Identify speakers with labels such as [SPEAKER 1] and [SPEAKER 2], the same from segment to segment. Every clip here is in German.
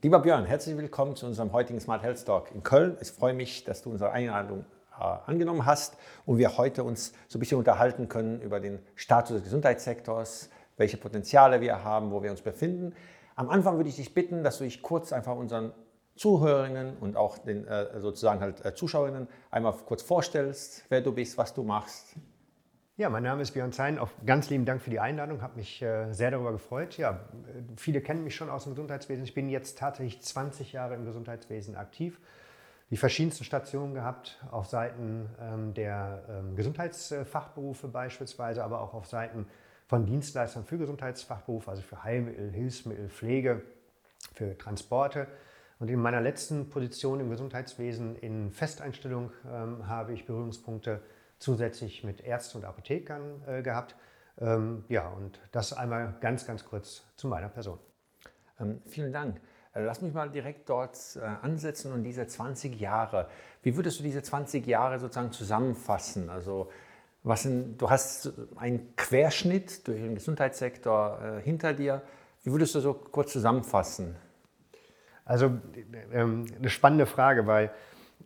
[SPEAKER 1] Lieber Björn, herzlich willkommen zu unserem heutigen Smart Health Talk in Köln. Ich freue mich, dass du unsere Einladung äh, angenommen hast und wir heute uns so ein bisschen unterhalten können über den Status des Gesundheitssektors, welche Potenziale wir haben, wo wir uns befinden. Am Anfang würde ich dich bitten, dass du dich kurz einfach unseren Zuhörerinnen und auch den äh, sozusagen halt äh, Zuschauerinnen einmal kurz vorstellst, wer du bist, was du machst.
[SPEAKER 2] Ja, mein Name ist Björn Zein. Auch ganz lieben Dank für die Einladung. Habe mich äh, sehr darüber gefreut. Ja, viele kennen mich schon aus dem Gesundheitswesen. Ich bin jetzt tatsächlich 20 Jahre im Gesundheitswesen aktiv. Die verschiedensten Stationen gehabt, auf Seiten ähm, der ähm, Gesundheitsfachberufe beispielsweise, aber auch auf Seiten von Dienstleistern für Gesundheitsfachberufe, also für Heilmittel, Hilfsmittel, Pflege, für Transporte. Und in meiner letzten Position im Gesundheitswesen in Festeinstellung ähm, habe ich Berührungspunkte zusätzlich mit Ärzten und Apothekern äh, gehabt. Ähm, ja, und das einmal ganz, ganz kurz zu meiner Person.
[SPEAKER 1] Ähm, vielen Dank. Äh, lass mich mal direkt dort äh, ansetzen und diese 20 Jahre. Wie würdest du diese 20 Jahre sozusagen zusammenfassen? Also was sind, du hast einen Querschnitt durch den Gesundheitssektor äh, hinter dir. Wie würdest du so kurz zusammenfassen?
[SPEAKER 2] Also ähm, eine spannende Frage, weil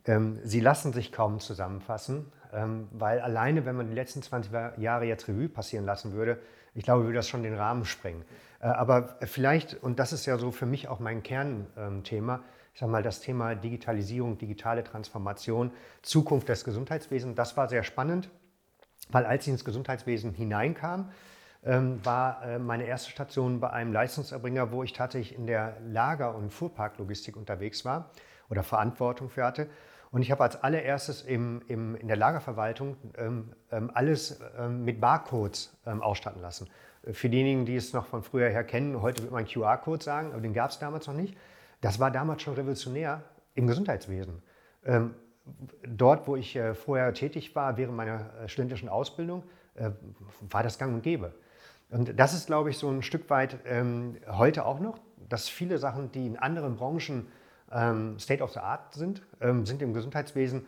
[SPEAKER 2] ähm, sie lassen sich kaum zusammenfassen, ähm, weil alleine, wenn man die letzten 20 Jahre jetzt Revue passieren lassen würde, ich glaube, würde das schon den Rahmen sprengen. Äh, aber vielleicht, und das ist ja so für mich auch mein Kernthema, ich sage mal, das Thema Digitalisierung, digitale Transformation, Zukunft des Gesundheitswesens, das war sehr spannend, weil als ich ins Gesundheitswesen hineinkam, ähm, war äh, meine erste Station bei einem Leistungserbringer, wo ich tatsächlich in der Lager- und Fuhrparklogistik unterwegs war oder Verantwortung für hatte. Und ich habe als allererstes im, im, in der Lagerverwaltung ähm, ähm, alles ähm, mit Barcodes ähm, ausstatten lassen. Für diejenigen, die es noch von früher her kennen, heute wird man QR-Code sagen, aber den gab es damals noch nicht. Das war damals schon revolutionär im Gesundheitswesen. Ähm, dort, wo ich äh, vorher tätig war, während meiner äh, studentischen Ausbildung, äh, war das gang und gäbe. Und das ist, glaube ich, so ein Stück weit ähm, heute auch noch, dass viele Sachen, die in anderen Branchen ähm, State of the Art sind, ähm, sind im Gesundheitswesen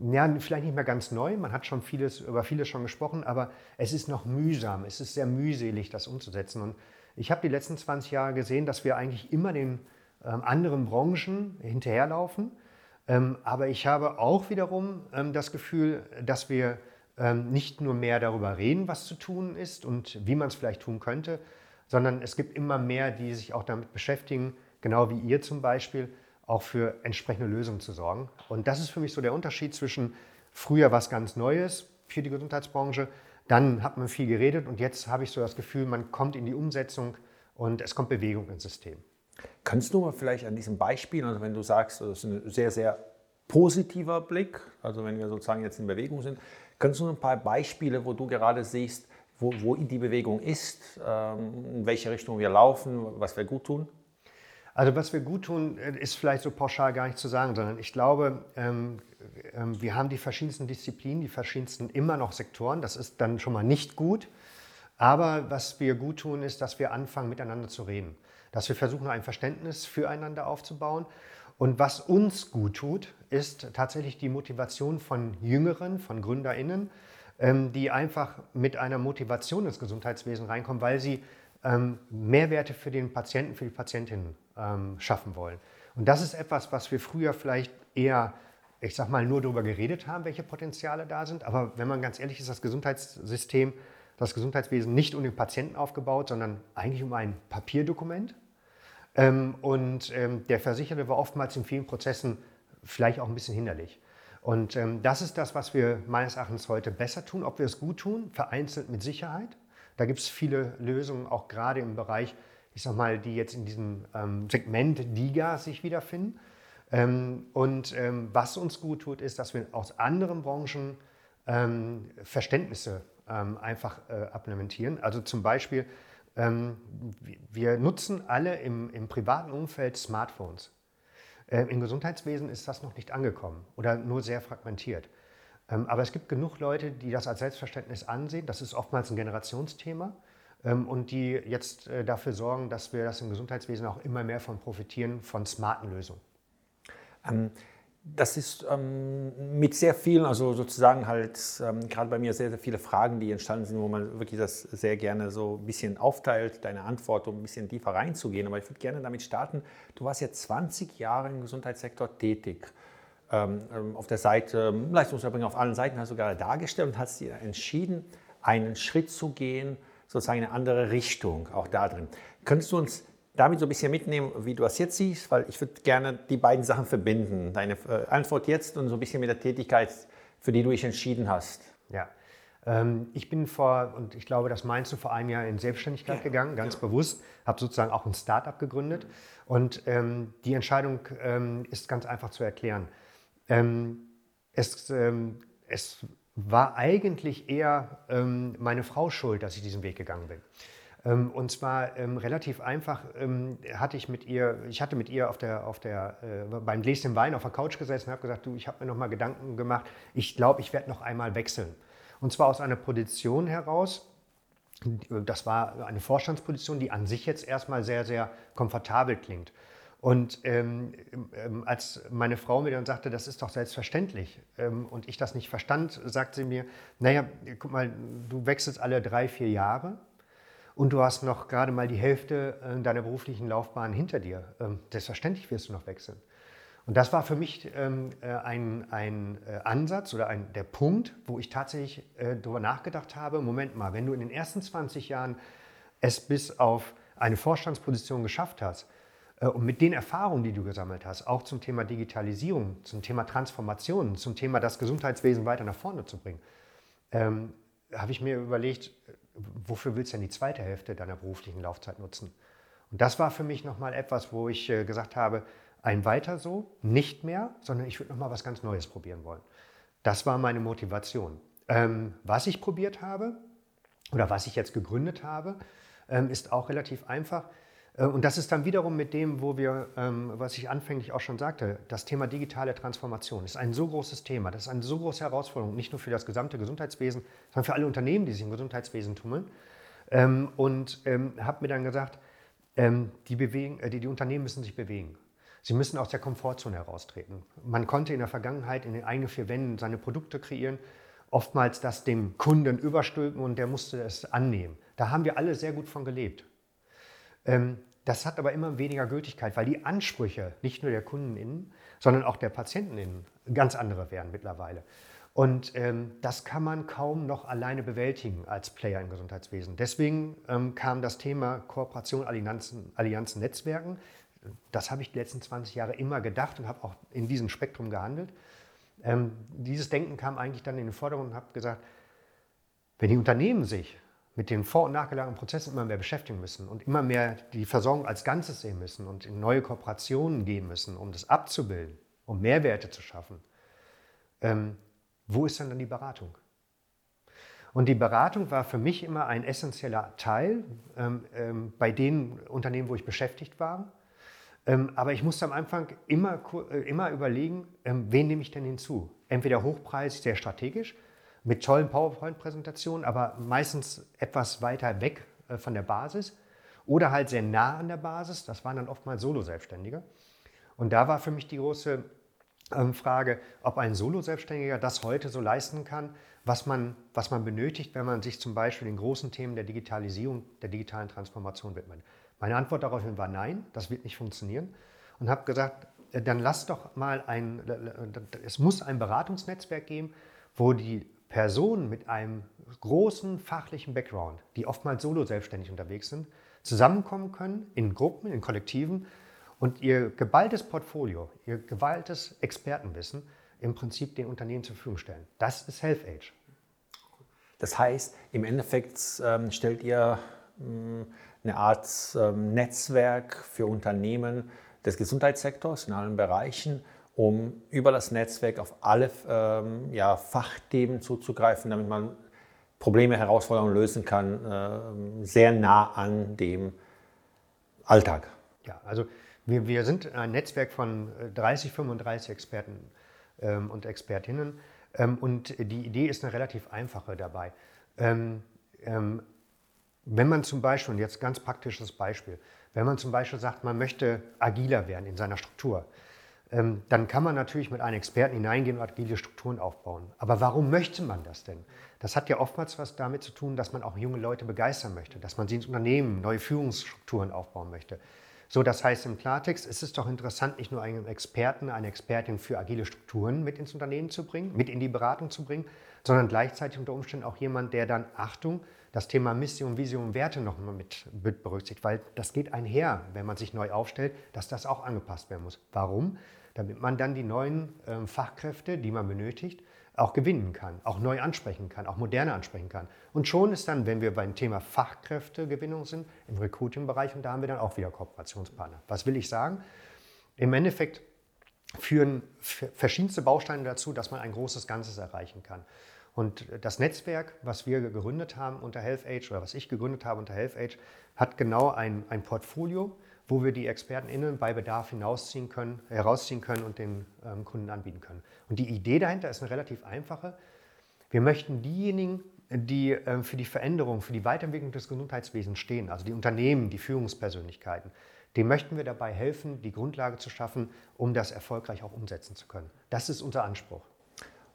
[SPEAKER 2] ja, vielleicht nicht mehr ganz neu. Man hat schon vieles, über vieles schon gesprochen, aber es ist noch mühsam. Es ist sehr mühselig, das umzusetzen. Und ich habe die letzten 20 Jahre gesehen, dass wir eigentlich immer den ähm, anderen Branchen hinterherlaufen. Ähm, aber ich habe auch wiederum ähm, das Gefühl, dass wir ähm, nicht nur mehr darüber reden, was zu tun ist und wie man es vielleicht tun könnte, sondern es gibt immer mehr, die sich auch damit beschäftigen, genau wie ihr zum Beispiel, auch für entsprechende Lösungen zu sorgen. Und das ist für mich so der Unterschied zwischen früher was ganz Neues für die Gesundheitsbranche, dann hat man viel geredet und jetzt habe ich so das Gefühl, man kommt in die Umsetzung und es kommt Bewegung ins System.
[SPEAKER 1] Kannst du mal vielleicht an diesem Beispiel, also wenn du sagst, das ist ein sehr, sehr positiver Blick, also wenn wir sozusagen jetzt in Bewegung sind, Kannst du ein paar Beispiele, wo du gerade siehst, wo, wo die Bewegung ist, ähm, in welche Richtung wir laufen, was wir gut tun?
[SPEAKER 2] Also was wir gut tun, äh, ist vielleicht so pauschal gar nicht zu sagen, sondern ich glaube, ähm, ähm, wir haben die verschiedensten Disziplinen, die verschiedensten immer noch Sektoren. Das ist dann schon mal nicht gut. Aber was wir gut tun, ist, dass wir anfangen, miteinander zu reden. Dass wir versuchen, ein Verständnis füreinander aufzubauen und was uns gut tut, ist tatsächlich die Motivation von Jüngeren, von GründerInnen, ähm, die einfach mit einer Motivation ins Gesundheitswesen reinkommen, weil sie Mehrwerte für den Patienten, für die Patientinnen ähm, schaffen wollen. Und das ist etwas, was wir früher vielleicht eher, ich sag mal, nur darüber geredet haben, welche Potenziale da sind. Aber wenn man ganz ehrlich ist, das Gesundheitssystem, das Gesundheitswesen nicht um den Patienten aufgebaut, sondern eigentlich um ein Papierdokument. Ähm, und ähm, der Versicherte war oftmals in vielen Prozessen vielleicht auch ein bisschen hinderlich. Und ähm, das ist das, was wir meines Erachtens heute besser tun. Ob wir es gut tun, vereinzelt mit Sicherheit. Da gibt es viele Lösungen, auch gerade im Bereich, ich sag mal, die jetzt in diesem ähm, Segment DIGA sich wiederfinden. Ähm, und ähm, was uns gut tut, ist, dass wir aus anderen Branchen ähm, Verständnisse einfach äh, implementieren. Also zum Beispiel ähm, wir nutzen alle im, im privaten Umfeld Smartphones. Ähm, Im Gesundheitswesen ist das noch nicht angekommen oder nur sehr fragmentiert. Ähm, aber es gibt genug Leute, die das als Selbstverständnis ansehen. Das ist oftmals ein Generationsthema und die jetzt äh, dafür sorgen, dass wir das im Gesundheitswesen auch immer mehr von profitieren, von smarten Lösungen.
[SPEAKER 1] Ähm, das ist ähm, mit sehr vielen, also sozusagen halt ähm, gerade bei mir sehr, sehr viele Fragen, die entstanden sind, wo man wirklich das sehr gerne so ein bisschen aufteilt, deine Antwort, um ein bisschen tiefer reinzugehen. Aber ich würde gerne damit starten. Du warst jetzt 20 Jahre im Gesundheitssektor tätig. Ähm, ähm auf der Seite, ähm, Leistungserbringer auf allen Seiten hast du gerade dargestellt und hast dir entschieden, einen Schritt zu gehen, sozusagen in eine andere Richtung, auch da drin. Könntest du uns damit so ein bisschen mitnehmen, wie du das jetzt siehst, weil ich würde gerne die beiden Sachen verbinden. Deine äh, Antwort jetzt und so ein bisschen mit der Tätigkeit, für die du dich entschieden hast.
[SPEAKER 2] Ja. Ähm, ich bin vor, und ich glaube, das meinst du, vor einem Jahr in Selbstständigkeit ja. gegangen, ganz ja. bewusst, habe sozusagen auch ein Startup gegründet. Und ähm, die Entscheidung ähm, ist ganz einfach zu erklären. Ähm, es, ähm, es war eigentlich eher ähm, meine Frau schuld, dass ich diesen Weg gegangen bin. Ähm, und zwar ähm, relativ einfach ähm, hatte ich mit ihr, ich hatte mit ihr auf der, auf der, äh, beim Gläschen Wein auf der Couch gesessen und habe gesagt, du, ich habe mir noch mal Gedanken gemacht, ich glaube, ich werde noch einmal wechseln. Und zwar aus einer Position heraus, das war eine Vorstandsposition, die an sich jetzt erstmal sehr, sehr komfortabel klingt. Und ähm, ähm, als meine Frau mir dann sagte, das ist doch selbstverständlich, ähm, und ich das nicht verstand, sagte sie mir, naja, guck mal, du wechselst alle drei, vier Jahre und du hast noch gerade mal die Hälfte äh, deiner beruflichen Laufbahn hinter dir. Ähm, selbstverständlich wirst du noch wechseln. Und das war für mich ähm, äh, ein, ein äh, Ansatz oder ein, der Punkt, wo ich tatsächlich darüber nachgedacht habe, Moment mal, wenn du in den ersten 20 Jahren es bis auf eine Vorstandsposition geschafft hast, und mit den Erfahrungen, die du gesammelt hast, auch zum Thema Digitalisierung, zum Thema Transformation, zum Thema das Gesundheitswesen weiter nach vorne zu bringen, ähm, habe ich mir überlegt, wofür willst du denn die zweite Hälfte deiner beruflichen Laufzeit nutzen? Und das war für mich nochmal etwas, wo ich äh, gesagt habe, ein weiter so, nicht mehr, sondern ich würde nochmal was ganz Neues probieren wollen. Das war meine Motivation. Ähm, was ich probiert habe oder was ich jetzt gegründet habe, ähm, ist auch relativ einfach. Äh, und das ist dann wiederum mit dem, wo wir, ähm, was ich anfänglich auch schon sagte, das Thema digitale Transformation ist ein so großes Thema, das ist eine so große Herausforderung, nicht nur für das gesamte Gesundheitswesen, sondern für alle Unternehmen, die sich im Gesundheitswesen tummeln. Ähm, und ähm, habe mir dann gesagt, die, bewegen, äh, die, die Unternehmen müssen sich bewegen. Sie müssen aus der Komfortzone heraustreten. Man konnte in der Vergangenheit in den eigenen vier Wänden seine Produkte kreieren, oftmals das dem Kunden überstülpen und der musste es annehmen. Da haben wir alle sehr gut von gelebt. Das hat aber immer weniger Gültigkeit, weil die Ansprüche nicht nur der KundenInnen, sondern auch der PatientenInnen ganz andere werden mittlerweile. Und ähm, das kann man kaum noch alleine bewältigen als Player im Gesundheitswesen. Deswegen ähm, kam das Thema Kooperation, Allianzen, Allianzen, Netzwerken. Das habe ich die letzten 20 Jahre immer gedacht und habe auch in diesem Spektrum gehandelt. Ähm, dieses Denken kam eigentlich dann in den Vordergrund und habe gesagt, wenn die Unternehmen sich mit den vor- und nachgelagerten Prozessen immer mehr beschäftigen müssen und immer mehr die Versorgung als Ganzes sehen müssen und in neue Kooperationen gehen müssen, um das abzubilden, um Mehrwerte zu schaffen, ähm, wo ist dann die Beratung? Und die Beratung war für mich immer ein essentieller Teil ähm, ähm, bei den Unternehmen, wo ich beschäftigt war. Ähm, aber ich musste am Anfang immer, äh, immer überlegen, ähm, wen nehme ich denn hinzu? Entweder hochpreisig, sehr strategisch, mit tollen PowerPoint-Präsentationen, aber meistens etwas weiter weg äh, von der Basis oder halt sehr nah an der Basis. Das waren dann oftmals Solo-Selbstständige. Und da war für mich die große ähm, Frage, ob ein Solo-Selbstständiger das heute so leisten kann, was man, was man benötigt, wenn man sich zum Beispiel den großen Themen der Digitalisierung, der digitalen Transformation widmet. Meine Antwort daraufhin war nein, das wird nicht funktionieren. Und habe gesagt, äh, dann lass doch mal ein, es muss ein Beratungsnetzwerk geben, wo die Personen mit einem großen fachlichen Background, die oftmals solo selbstständig unterwegs sind, zusammenkommen können in Gruppen, in Kollektiven und ihr geballtes Portfolio, ihr geballtes Expertenwissen im Prinzip den Unternehmen zur Verfügung stellen. Das ist Health Age.
[SPEAKER 1] Das heißt, im Endeffekt ähm, stellt ihr ähm, eine Art ähm, Netzwerk für Unternehmen des Gesundheitssektors in allen Bereichen um über das Netzwerk auf alle ähm, ja, Fachthemen zuzugreifen, damit man Probleme, Herausforderungen lösen kann, äh, sehr nah an dem Alltag.
[SPEAKER 2] Ja, also wir, wir sind ein Netzwerk von 30, äh, 35 Experten ähm, und Expertinnen ähm, und die Idee ist eine relativ einfache dabei. Ähm, ähm, wenn man zum Beispiel, und jetzt ganz praktisches Beispiel, wenn man zum Beispiel sagt, man möchte agiler werden in seiner Struktur, dann kann man natürlich mit einem Experten hineingehen und agile Strukturen aufbauen. Aber warum möchte man das denn? Das hat ja oftmals was damit zu tun, dass man auch junge Leute begeistern möchte, dass man sie ins Unternehmen, neue Führungsstrukturen aufbauen möchte. So, das heißt im Klartext, es ist doch interessant, nicht nur einen Experten, eine Expertin für agile Strukturen mit ins Unternehmen zu bringen, mit in die Beratung zu bringen, sondern gleichzeitig unter Umständen auch jemand, der dann, Achtung, das Thema Mission, Vision Werte noch mal mit, mit berücksichtigt, weil das geht einher, wenn man sich neu aufstellt, dass das auch angepasst werden muss. Warum? Damit man dann die neuen äh, Fachkräfte, die man benötigt, auch gewinnen kann, auch neu ansprechen kann, auch moderne ansprechen kann. Und schon ist dann, wenn wir beim Thema Fachkräftegewinnung sind, im Recruiting-Bereich, und da haben wir dann auch wieder Kooperationspartner. Was will ich sagen? Im Endeffekt führen verschiedenste Bausteine dazu, dass man ein großes Ganzes erreichen kann. Und das Netzwerk, was wir gegründet haben unter HealthAge oder was ich gegründet habe unter HealthAge, hat genau ein, ein Portfolio, wo wir die ExpertenInnen bei Bedarf hinausziehen können, herausziehen können und den ähm, Kunden anbieten können. Und die Idee dahinter ist eine relativ einfache. Wir möchten diejenigen, die äh, für die Veränderung, für die Weiterentwicklung des Gesundheitswesens stehen, also die Unternehmen, die Führungspersönlichkeiten, dem möchten wir dabei helfen, die Grundlage zu schaffen, um das erfolgreich auch umsetzen zu können. Das ist unser Anspruch.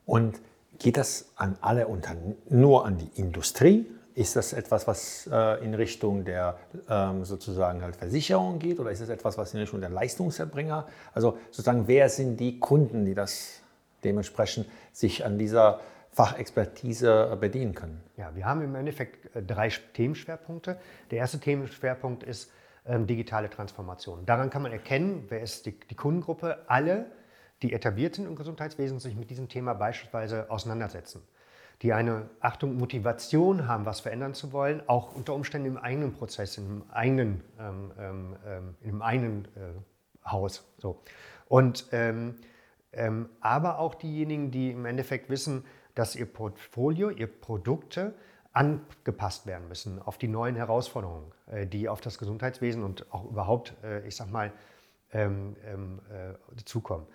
[SPEAKER 1] Und geht das an alle Unternehmen, nur an die Industrie? Ist das etwas, was äh, in Richtung der ähm, sozusagen halt Versicherung geht oder ist es etwas, was in Richtung der Leistungserbringer? Also sozusagen, wer sind die Kunden, die das dementsprechend sich an dieser Fachexpertise bedienen können?
[SPEAKER 2] Ja, wir haben im Endeffekt äh, drei Themenschwerpunkte. Der erste Themenschwerpunkt ist ähm, digitale Transformation. Daran kann man erkennen, wer ist die, die Kundengruppe, alle, die etabliert sind im Gesundheitswesen, sich mit diesem Thema beispielsweise auseinandersetzen die eine, Achtung, Motivation haben, was verändern zu wollen, auch unter Umständen im eigenen Prozess, im eigenen, ähm, ähm, ähm im eigenen äh, Haus. So. Und, ähm, ähm, aber auch diejenigen, die im Endeffekt wissen, dass ihr Portfolio, ihr Produkte angepasst werden müssen auf die neuen Herausforderungen, äh, die auf das Gesundheitswesen und auch überhaupt, äh, ich sag mal, ähm, äh, zukommen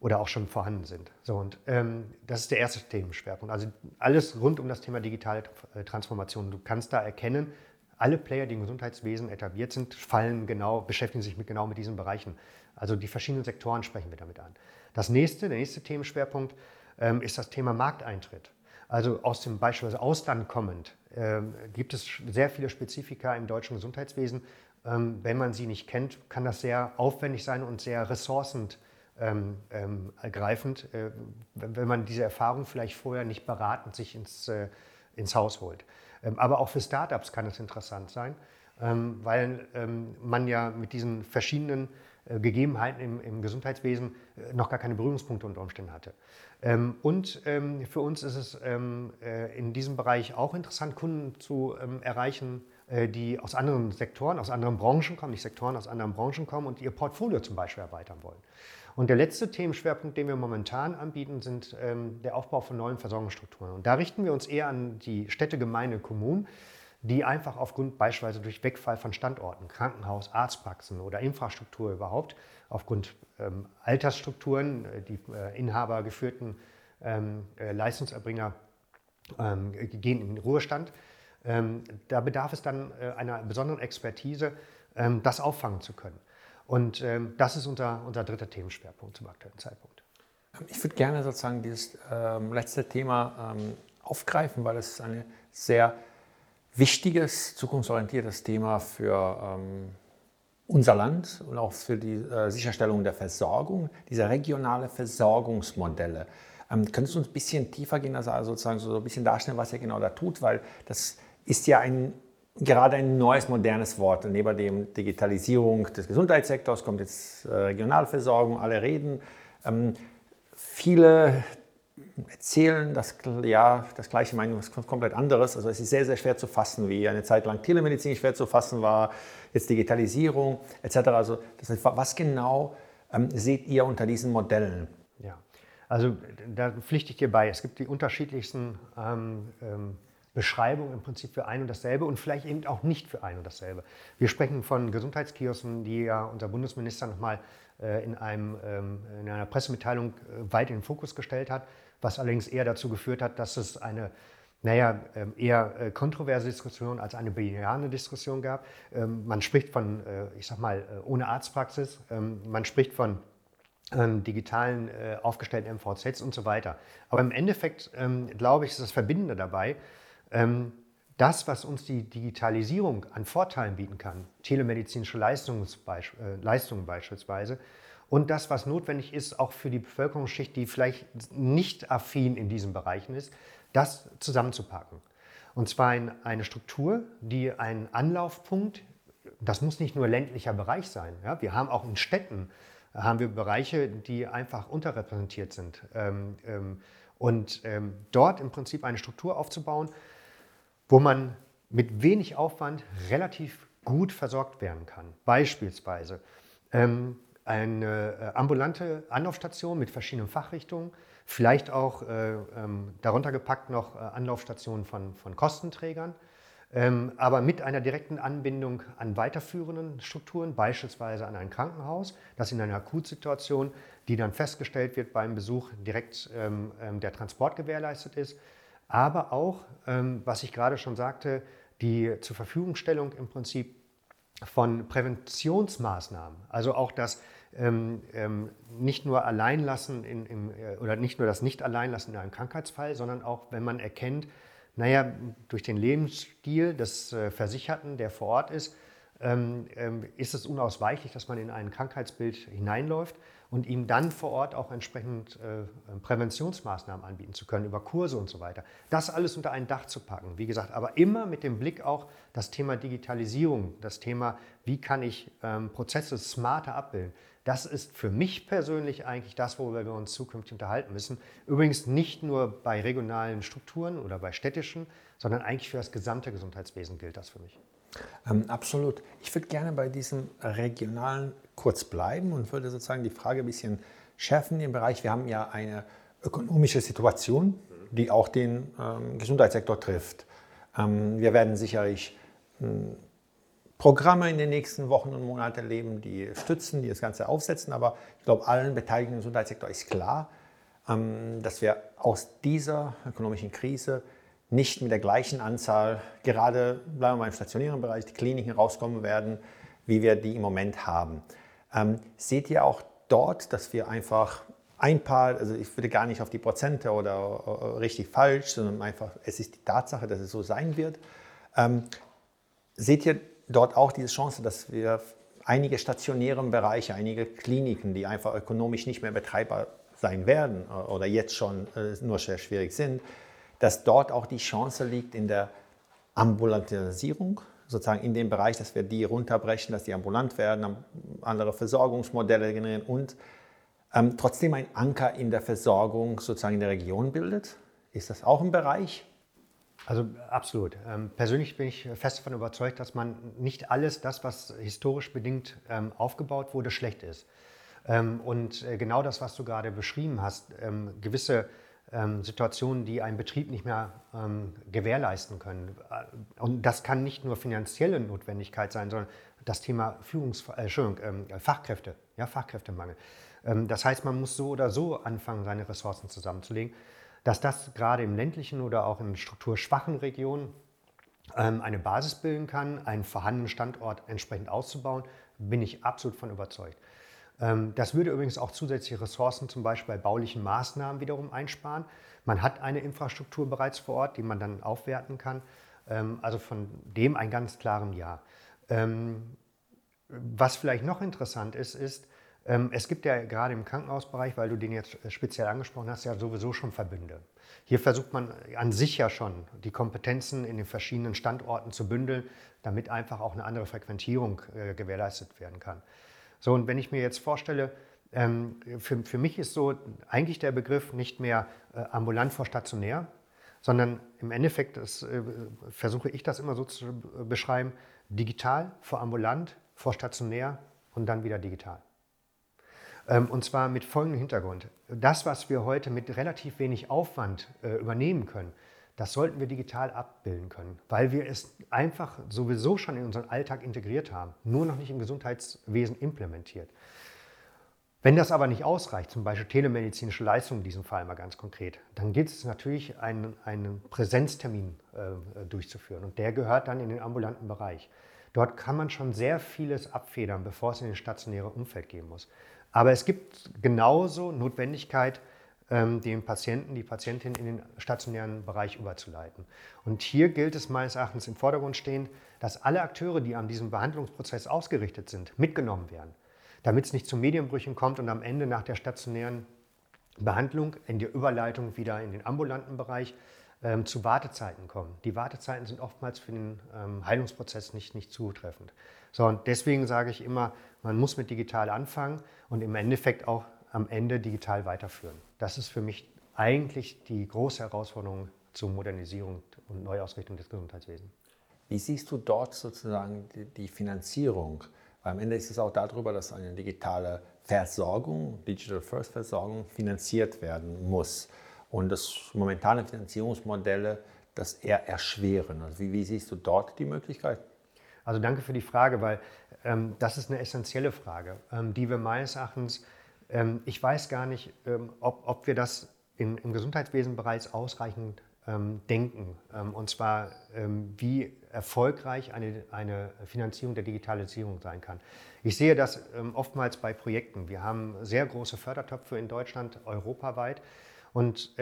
[SPEAKER 2] oder auch schon vorhanden sind. So, und ähm, das ist der erste Themenschwerpunkt. Also alles rund um das Thema digitale äh, Transformation. Du kannst da erkennen, alle Player, die im Gesundheitswesen etabliert sind, fallen genau, beschäftigen sich mit, genau mit diesen Bereichen. Also die verschiedenen Sektoren sprechen wir damit an. Das nächste, der nächste Themenschwerpunkt ähm, ist das Thema Markteintritt. Also aus dem beispielsweise Ausland kommend ähm, gibt es sehr viele Spezifika im deutschen Gesundheitswesen. Ähm, wenn man sie nicht kennt, kann das sehr aufwendig sein und sehr ressourcend ähm, ähm, ergreifend, äh, wenn man diese Erfahrung vielleicht vorher nicht beratend sich ins, äh, ins Haus holt. Ähm, aber auch für Startups kann es interessant sein, ähm, weil ähm, man ja mit diesen verschiedenen äh, Gegebenheiten im, im Gesundheitswesen äh, noch gar keine Berührungspunkte unter Umständen hatte. Ähm, und für uns ist es äh, in diesem Bereich auch interessant, Kunden zu erreichen, äh, die aus anderen Sektoren, aus anderen Branchen kommen, nicht Sektoren, aus anderen Branchen kommen und ihr Portfolio zum Beispiel erweitern wollen. Und der letzte Themenschwerpunkt, den wir momentan anbieten, sind ähm, der Aufbau von neuen Versorgungsstrukturen. Und da richten wir uns eher an die Städte, Gemeinden, Kommunen, die einfach aufgrund beispielsweise durch Wegfall von Standorten, Krankenhaus, Arztpraxen oder Infrastruktur überhaupt, aufgrund ähm, Altersstrukturen, äh, die äh, inhabergeführten ähm, äh, Leistungserbringer ähm, gehen in den Ruhestand. Ähm, da bedarf es dann äh, einer besonderen Expertise, ähm, das auffangen zu können. Und ähm, das ist unser, unser dritter Themenschwerpunkt zum aktuellen Zeitpunkt.
[SPEAKER 1] Ich würde gerne sozusagen dieses ähm, letzte Thema ähm, aufgreifen, weil es ein sehr wichtiges, zukunftsorientiertes Thema für ähm, unser Land und auch für die äh, Sicherstellung der Versorgung, diese regionale Versorgungsmodelle. Ähm, könntest du uns ein bisschen tiefer gehen, also sozusagen so ein bisschen darstellen, was ihr genau da tut, weil das ist ja ein gerade ein neues, modernes Wort. neben dem Digitalisierung des Gesundheitssektors kommt jetzt äh, Regionalversorgung, alle reden. Ähm, viele erzählen das, ja, das gleiche Meinung, was komplett anderes. Also es ist sehr, sehr schwer zu fassen, wie eine Zeit lang Telemedizin schwer zu fassen war, jetzt Digitalisierung etc. Also das was genau ähm, seht ihr unter diesen Modellen?
[SPEAKER 2] Ja, also da pflichte ich dir bei. Es gibt die unterschiedlichsten ähm, ähm Beschreibung im Prinzip für ein und dasselbe und vielleicht eben auch nicht für ein und dasselbe. Wir sprechen von Gesundheitskiosken, die ja unser Bundesminister nochmal äh, in, einem, ähm, in einer Pressemitteilung äh, weit in den Fokus gestellt hat, was allerdings eher dazu geführt hat, dass es eine naja, ähm, eher äh, kontroverse Diskussion als eine bejahende Diskussion gab. Ähm, man spricht von, ich sag mal, ohne Arztpraxis. Man spricht von digitalen aufgestellten MVZs und so weiter. Aber im Endeffekt, glaube ich, ist das Verbindende dabei, ähm, das, was uns die Digitalisierung an Vorteilen bieten kann, telemedizinische äh, Leistungen beispielsweise, und das, was notwendig ist, auch für die Bevölkerungsschicht, die vielleicht nicht affin in diesen Bereichen ist, das zusammenzupacken. Und zwar in eine Struktur, die einen Anlaufpunkt, das muss nicht nur ländlicher Bereich sein. Ja? Wir haben auch in Städten haben wir Bereiche, die einfach unterrepräsentiert sind. Ähm, ähm, und ähm, dort im Prinzip eine Struktur aufzubauen, wo man mit wenig Aufwand relativ gut versorgt werden kann. Beispielsweise ähm, eine äh, ambulante Anlaufstation mit verschiedenen Fachrichtungen, vielleicht auch äh, ähm, darunter gepackt noch äh, Anlaufstationen von, von Kostenträgern, ähm, aber mit einer direkten Anbindung an weiterführenden Strukturen, beispielsweise an ein Krankenhaus, das in einer Akutsituation, die dann festgestellt wird beim Besuch, direkt ähm, ähm der Transport gewährleistet ist, aber auch, ähm, was ich gerade schon sagte, die zur Verfügungstellung im Prinzip von Präventionsmaßnahmen, also auch das ähm, ähm, nicht nur alleinlassen in, im, äh, oder nicht nur das Nicht-Alleinlassen in einem Krankheitsfall, sondern auch, wenn man erkennt, naja, durch den Lebensstil des äh, Versicherten, der vor Ort ist, ähm, ähm, ist es unausweichlich, dass man in ein Krankheitsbild hineinläuft und ihm dann vor Ort auch entsprechend äh, Präventionsmaßnahmen anbieten zu können, über Kurse und so weiter. Das alles unter ein Dach zu packen, wie gesagt, aber immer mit dem Blick auch das Thema Digitalisierung, das Thema, wie kann ich ähm, Prozesse smarter abbilden. Das ist für mich persönlich eigentlich das, worüber wir uns zukünftig unterhalten müssen. Übrigens nicht nur bei regionalen Strukturen oder bei städtischen, sondern eigentlich für das gesamte Gesundheitswesen gilt das für mich.
[SPEAKER 1] Ähm, absolut. Ich würde gerne bei diesem regionalen kurz bleiben und würde sozusagen die Frage ein bisschen schärfen im Bereich. Wir haben ja eine ökonomische Situation, die auch den ähm, Gesundheitssektor trifft. Ähm, wir werden sicherlich hm, Programme in den nächsten Wochen und Monaten erleben, die stützen, die das Ganze aufsetzen. Aber ich glaube, allen Beteiligten im Gesundheitssektor ist klar, ähm, dass wir aus dieser ökonomischen Krise nicht mit der gleichen Anzahl, gerade bleiben wir mal im stationären Bereich, die Kliniken rauskommen werden, wie wir die im Moment haben. Ähm, seht ihr auch dort, dass wir einfach ein paar, also ich würde gar nicht auf die Prozente oder äh, richtig falsch, sondern einfach, es ist die Tatsache, dass es so sein wird. Ähm, seht ihr dort auch diese Chance, dass wir einige stationäre Bereiche, einige Kliniken, die einfach ökonomisch nicht mehr betreibbar sein werden äh, oder jetzt schon äh, nur sehr schwierig sind, dass dort auch die Chance liegt in der Ambulantisierung, sozusagen in dem Bereich, dass wir die runterbrechen, dass die ambulant werden, andere Versorgungsmodelle generieren und ähm, trotzdem ein Anker in der Versorgung sozusagen in der Region bildet. Ist das auch ein Bereich?
[SPEAKER 2] Also absolut. Ähm, persönlich bin ich fest davon überzeugt, dass man nicht alles das, was historisch bedingt ähm, aufgebaut wurde, schlecht ist. Ähm, und äh, genau das, was du gerade beschrieben hast, ähm, gewisse ähm, Situationen, die ein Betrieb nicht mehr ähm, gewährleisten können. Äh, und das kann nicht nur finanzielle Notwendigkeit sein, sondern das Thema Führungs äh, Entschuldigung, Fachkräfte, ja, Fachkräftemangel. das heißt, man muss so oder so anfangen, seine Ressourcen zusammenzulegen dass das gerade im ländlichen oder auch in strukturschwachen Regionen ähm, eine Basis bilden kann, einen vorhandenen Standort entsprechend auszubauen, bin ich absolut von überzeugt. Ähm, das würde übrigens auch zusätzliche Ressourcen zum Beispiel bei baulichen Maßnahmen wiederum einsparen. Man hat eine Infrastruktur bereits vor Ort, die man dann aufwerten kann. Ähm, also von dem ein ganz klaren Ja. Was vielleicht noch interessant ist, ist, ähm, es gibt ja gerade im Krankenhausbereich, weil du den jetzt speziell angesprochen hast, ja sowieso schon Verbünde. Hier versucht man an sich ja schon, die Kompetenzen in den verschiedenen Standorten zu bündeln, damit einfach auch eine andere Frequentierung äh, gewährleistet werden kann. So, und wenn ich mir jetzt vorstelle, ähm, für, für mich ist so eigentlich der Begriff nicht mehr äh, ambulant vor stationär, sondern im Endeffekt das, äh, versuche ich das immer so zu beschreiben, digital vor ambulant, vor stationär und dann wieder digital. Ähm, und zwar mit folgendem Hintergrund. Das, was wir heute mit relativ wenig Aufwand äh, übernehmen können, das sollten wir digital abbilden können, weil wir es einfach sowieso schon in unseren Alltag integriert haben, nur noch nicht im Gesundheitswesen implementiert. Wenn das aber nicht ausreicht, zum Beispiel telemedizinische Leistungen in diesem Fall mal ganz konkret, dann gilt es natürlich, einen, einen Präsenztermin äh, durchzuführen und der gehört dann in den ambulanten Bereich. Dort kann man schon sehr vieles abfedern, bevor es in das stationäre Umfeld gehen muss. Aber es gibt genauso Notwendigkeit, den Patienten, die Patientin in den stationären Bereich überzuleiten. Und hier gilt es meines Erachtens im Vordergrund stehend, dass alle Akteure, die an diesem Behandlungsprozess ausgerichtet sind, mitgenommen werden, damit es nicht zu Medienbrüchen kommt und am Ende nach der stationären Behandlung in die Überleitung wieder in den ambulanten Bereich ähm, zu Wartezeiten kommen. Die Wartezeiten sind oftmals für den ähm, Heilungsprozess nicht, nicht zutreffend. So, und deswegen sage ich immer, man muss mit digital anfangen und im Endeffekt auch am Ende digital weiterführen. Das ist für mich eigentlich die große Herausforderung zur Modernisierung und Neuausrichtung des Gesundheitswesens.
[SPEAKER 1] Wie siehst du dort sozusagen die Finanzierung? Weil am Ende ist es auch darüber, dass eine digitale Versorgung, Digital First Versorgung, finanziert werden muss. Und das momentane Finanzierungsmodelle das eher erschweren. Also wie, wie siehst du dort die Möglichkeit?
[SPEAKER 2] Also danke für die Frage, weil ähm, das ist eine essentielle Frage, ähm, die wir meines Erachtens ähm, ich weiß gar nicht, ähm, ob, ob wir das in, im Gesundheitswesen bereits ausreichend ähm, denken. Ähm, und zwar, ähm, wie erfolgreich eine, eine Finanzierung der Digitalisierung sein kann. Ich sehe das ähm, oftmals bei Projekten. Wir haben sehr große Fördertöpfe in Deutschland, europaweit. Und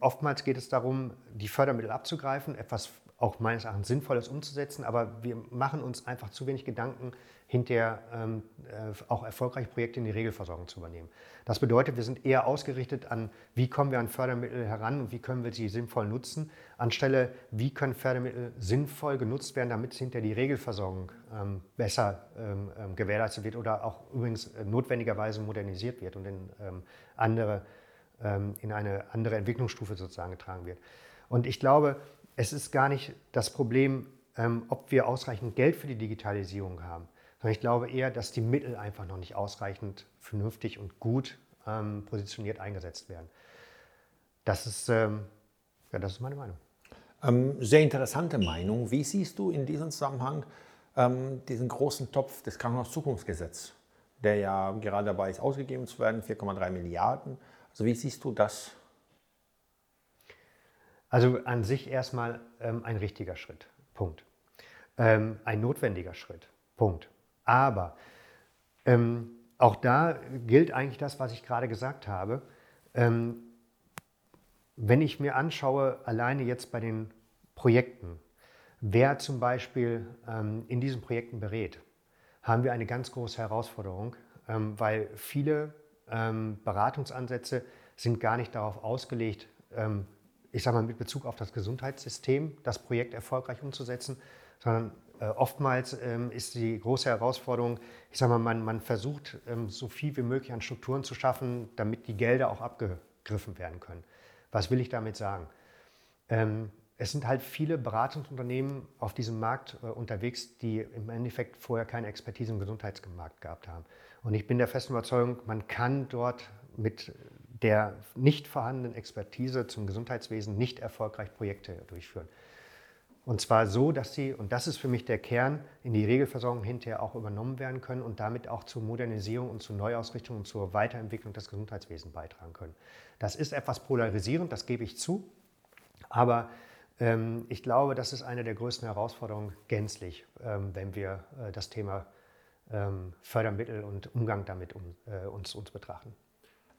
[SPEAKER 2] oftmals geht es darum, die Fördermittel abzugreifen, etwas auch meines Erachtens Sinnvolles umzusetzen, aber wir machen uns einfach zu wenig Gedanken, hinterher ähm, äh, auch erfolgreiche Projekte in die Regelversorgung zu übernehmen. Das bedeutet, wir sind eher ausgerichtet an, wie kommen wir an Fördermittel heran und wie können wir sie sinnvoll nutzen, anstelle, wie können Fördermittel sinnvoll genutzt werden, damit hinterher die Regelversorgung ähm, besser ähm, ähm gewährleistet wird oder auch übrigens äh, notwendigerweise modernisiert wird und in, ähm, andere, ähm, in eine andere Entwicklungsstufe sozusagen getragen wird. Und ich glaube, es ist gar nicht das Problem, ob wir ausreichend Geld für die Digitalisierung haben sondern ich glaube eher, dass die Mittel einfach noch nicht ausreichend vernünftig und gut ähm, positioniert eingesetzt werden. Das ist, ähm, ja, das ist meine Meinung.
[SPEAKER 1] Ähm, sehr interessante Meinung. Wie siehst du in diesem Zusammenhang ähm, diesen großen Topf des Krankenhauszukunftsgesetzes, der ja gerade dabei ist, ausgegeben zu werden, 4,3 Milliarden? Also wie siehst du das?
[SPEAKER 2] Also an sich erstmal ähm, ein richtiger Schritt. Punkt. Ähm, ein notwendiger Schritt. Punkt. Aber ähm, auch da gilt eigentlich das, was ich gerade gesagt habe. Ähm, wenn ich mir anschaue, alleine jetzt bei den Projekten, wer zum Beispiel ähm, in diesen Projekten berät, haben wir eine ganz große Herausforderung, ähm, weil viele Beratungsansätze sind gar nicht darauf ausgelegt, ich sage mal mit Bezug auf das Gesundheitssystem, das Projekt erfolgreich umzusetzen, sondern äh, oftmals ähm, ist die große Herausforderung, ich sage mal, man, man versucht ähm, so viel wie möglich an Strukturen zu schaffen, damit die Gelder auch abgegriffen werden können. Was will ich damit sagen? Ähm, es sind halt viele Beratungsunternehmen auf diesem Markt äh, unterwegs, die im Endeffekt vorher keine Expertise im Gesundheitsmarkt gehabt haben. Und ich bin der festen Überzeugung, man kann dort mit der nicht vorhandenen Expertise zum Gesundheitswesen nicht erfolgreich Projekte durchführen. Und zwar so, dass sie, und das ist für mich der Kern, in die Regelversorgung hinterher auch übernommen werden können und damit auch zur Modernisierung und zur Neuausrichtung und zur Weiterentwicklung des Gesundheitswesens beitragen können. Das ist etwas polarisierend, das gebe ich zu, aber ähm, ich glaube, das ist eine der größten Herausforderungen gänzlich, ähm, wenn wir äh, das Thema ähm, Fördermittel und Umgang damit um, äh, uns, uns betrachten.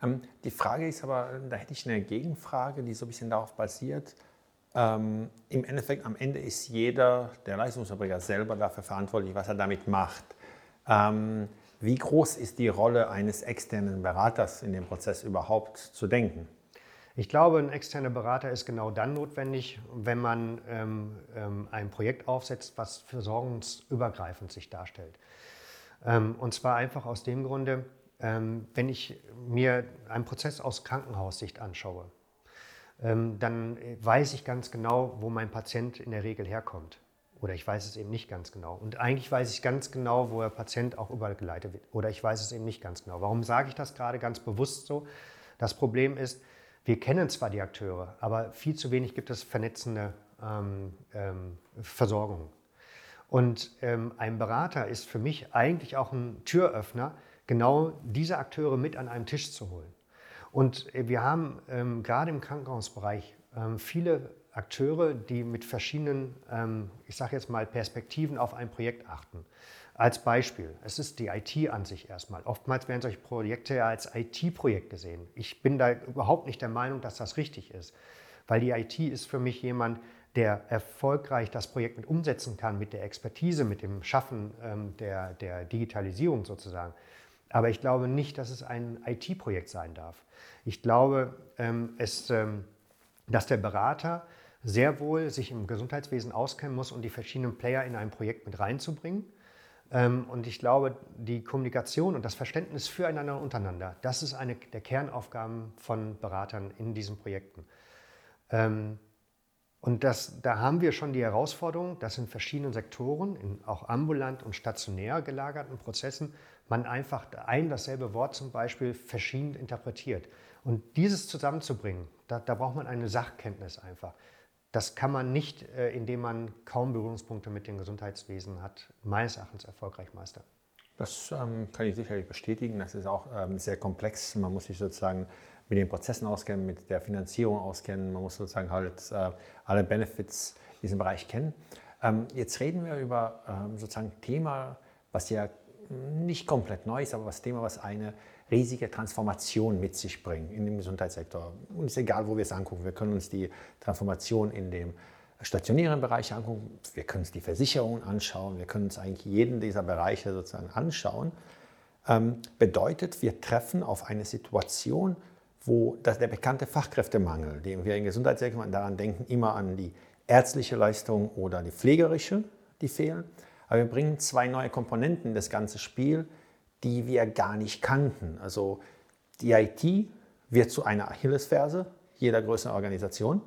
[SPEAKER 1] Ähm, die Frage ist aber, da hätte ich eine Gegenfrage, die so ein bisschen darauf basiert, ähm, Im Endeffekt, am Ende ist jeder, der Leistungserbringer selber dafür verantwortlich, was er damit macht. Ähm, wie groß ist die Rolle eines externen Beraters in dem Prozess überhaupt zu denken?
[SPEAKER 2] Ich glaube, ein externer Berater ist genau dann notwendig, wenn man ähm, ähm, ein Projekt aufsetzt, was versorgungsübergreifend sich darstellt. Ähm, und zwar einfach aus dem Grunde, wenn ich mir einen Prozess aus Krankenhaussicht anschaue, ähm, dann weiß ich ganz genau, wo mein Patient in der Regel herkommt. Oder ich weiß es eben nicht ganz genau. Und eigentlich weiß ich ganz genau, wo der Patient auch übergeleitet wird. Oder ich weiß es eben nicht ganz genau. Warum sage ich das gerade ganz bewusst so? Das Problem ist, wir kennen zwar die Akteure, aber viel zu wenig gibt es vernetzende ähm, ähm, Versorgung. Und ähm, ein Berater ist für mich eigentlich auch ein Türöffner, genau diese Akteure mit an einem Tisch zu holen. Und äh, wir haben ähm, gerade im Krankenhausbereich ähm, viele Akteure, die mit verschiedenen, ähm, ich sage jetzt mal, Perspektiven auf ein Projekt achten. Als Beispiel, es ist die IT an sich erstmal. Oftmals werden solche Projekte ja als IT-Projekt gesehen. Ich bin da überhaupt nicht der Meinung, dass das richtig ist, weil die IT ist für mich jemand, der erfolgreich das Projekt mit umsetzen kann, mit der Expertise, mit dem Schaffen ähm, der, der Digitalisierung sozusagen. Aber ich glaube nicht, dass es ein IT-Projekt sein darf. Ich glaube, ähm, es, ähm, dass der Berater sehr wohl sich im Gesundheitswesen auskennen muss, um die verschiedenen Player in ein Projekt mit reinzubringen. Ähm, und ich glaube, die Kommunikation und das Verständnis füreinander und untereinander, das ist eine der Kernaufgaben von Beratern in diesen Projekten. Und das, da haben wir schon die Herausforderung, dass in verschiedenen Sektoren, in auch ambulant und stationär gelagerten Prozessen, man einfach ein dasselbe Wort zum Beispiel verschieden interpretiert. Und dieses zusammenzubringen, da, da braucht man eine Sachkenntnis einfach. Das kann man nicht, äh, indem man kaum Berührungspunkte mit dem Gesundheitswesen hat, meines Erachtens erfolgreich meistern.
[SPEAKER 1] Das ähm, kann ich sicherlich bestätigen. Das ist auch ähm, sehr komplex. Man muss sich sozusagen mit den Prozessen auskennen, mit der Finanzierung auskennen. Man muss sozusagen halt äh, alle Benefits in diesem Bereich kennen. Ähm, jetzt reden wir über ähm, sozusagen Thema, was ja nicht komplett neu ist, aber das Thema, was eine riesige Transformation mit sich bringt in dem Gesundheitssektor. Und es ist egal, wo wir es angucken. Wir können uns die Transformation in dem stationären Bereich angucken, wir können uns die Versicherungen anschauen, wir können uns eigentlich jeden dieser Bereiche sozusagen anschauen. Ähm, bedeutet, wir treffen auf eine Situation, wo das, der bekannte Fachkräftemangel, den wir im Gesundheitssektor daran denken, immer an die ärztliche Leistung oder die pflegerische, die fehlen. Aber wir bringen zwei neue Komponenten in das ganze Spiel, die wir gar nicht kannten. Also die IT wird zu einer Achillesferse jeder größeren Organisation.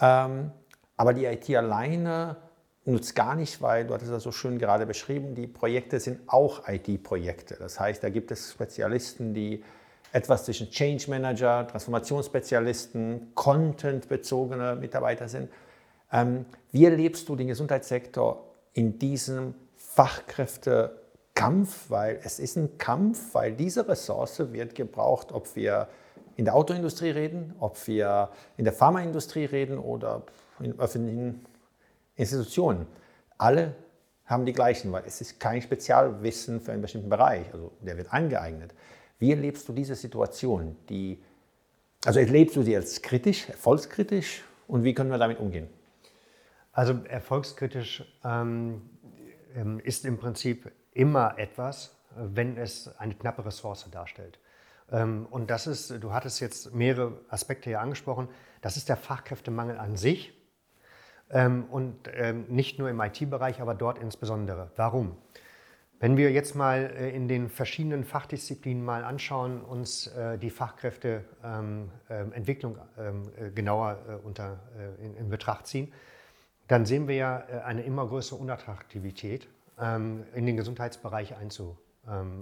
[SPEAKER 1] Ähm, aber die IT alleine nutzt gar nicht, weil, du hattest das so schön gerade beschrieben, die Projekte sind auch IT-Projekte. Das heißt, da gibt es Spezialisten, die etwas zwischen Change Manager, Transformationsspezialisten, Content-bezogene Mitarbeiter sind. Ähm, wie erlebst du den Gesundheitssektor in diesem Fachkräftekampf? Weil es ist ein Kampf, weil diese Ressource wird gebraucht, ob wir in der Autoindustrie reden, ob wir in der Pharmaindustrie reden oder in öffentlichen Institutionen. Alle haben die gleichen, weil es ist kein Spezialwissen für einen bestimmten Bereich. Also der wird angeeignet. Wie erlebst du diese Situation? Die, also erlebst du sie als kritisch, erfolgskritisch und wie können wir damit umgehen?
[SPEAKER 2] Also erfolgskritisch ähm, ähm ist im Prinzip immer etwas, wenn es eine knappe Ressource darstellt. Ähm, und das ist, du hattest jetzt mehrere Aspekte hier angesprochen, das ist der Fachkräftemangel an sich ähm, und ähm, nicht nur im IT-Bereich, aber dort insbesondere. Warum? Wenn wir jetzt mal äh, in den verschiedenen Fachdisziplinen mal anschauen, uns äh, die Fachkräfteentwicklung ähm, äh, genauer unter, in, Betracht ziehen, dann sehen wir ja eine immer größere Unattraktivität, in den Gesundheitsbereich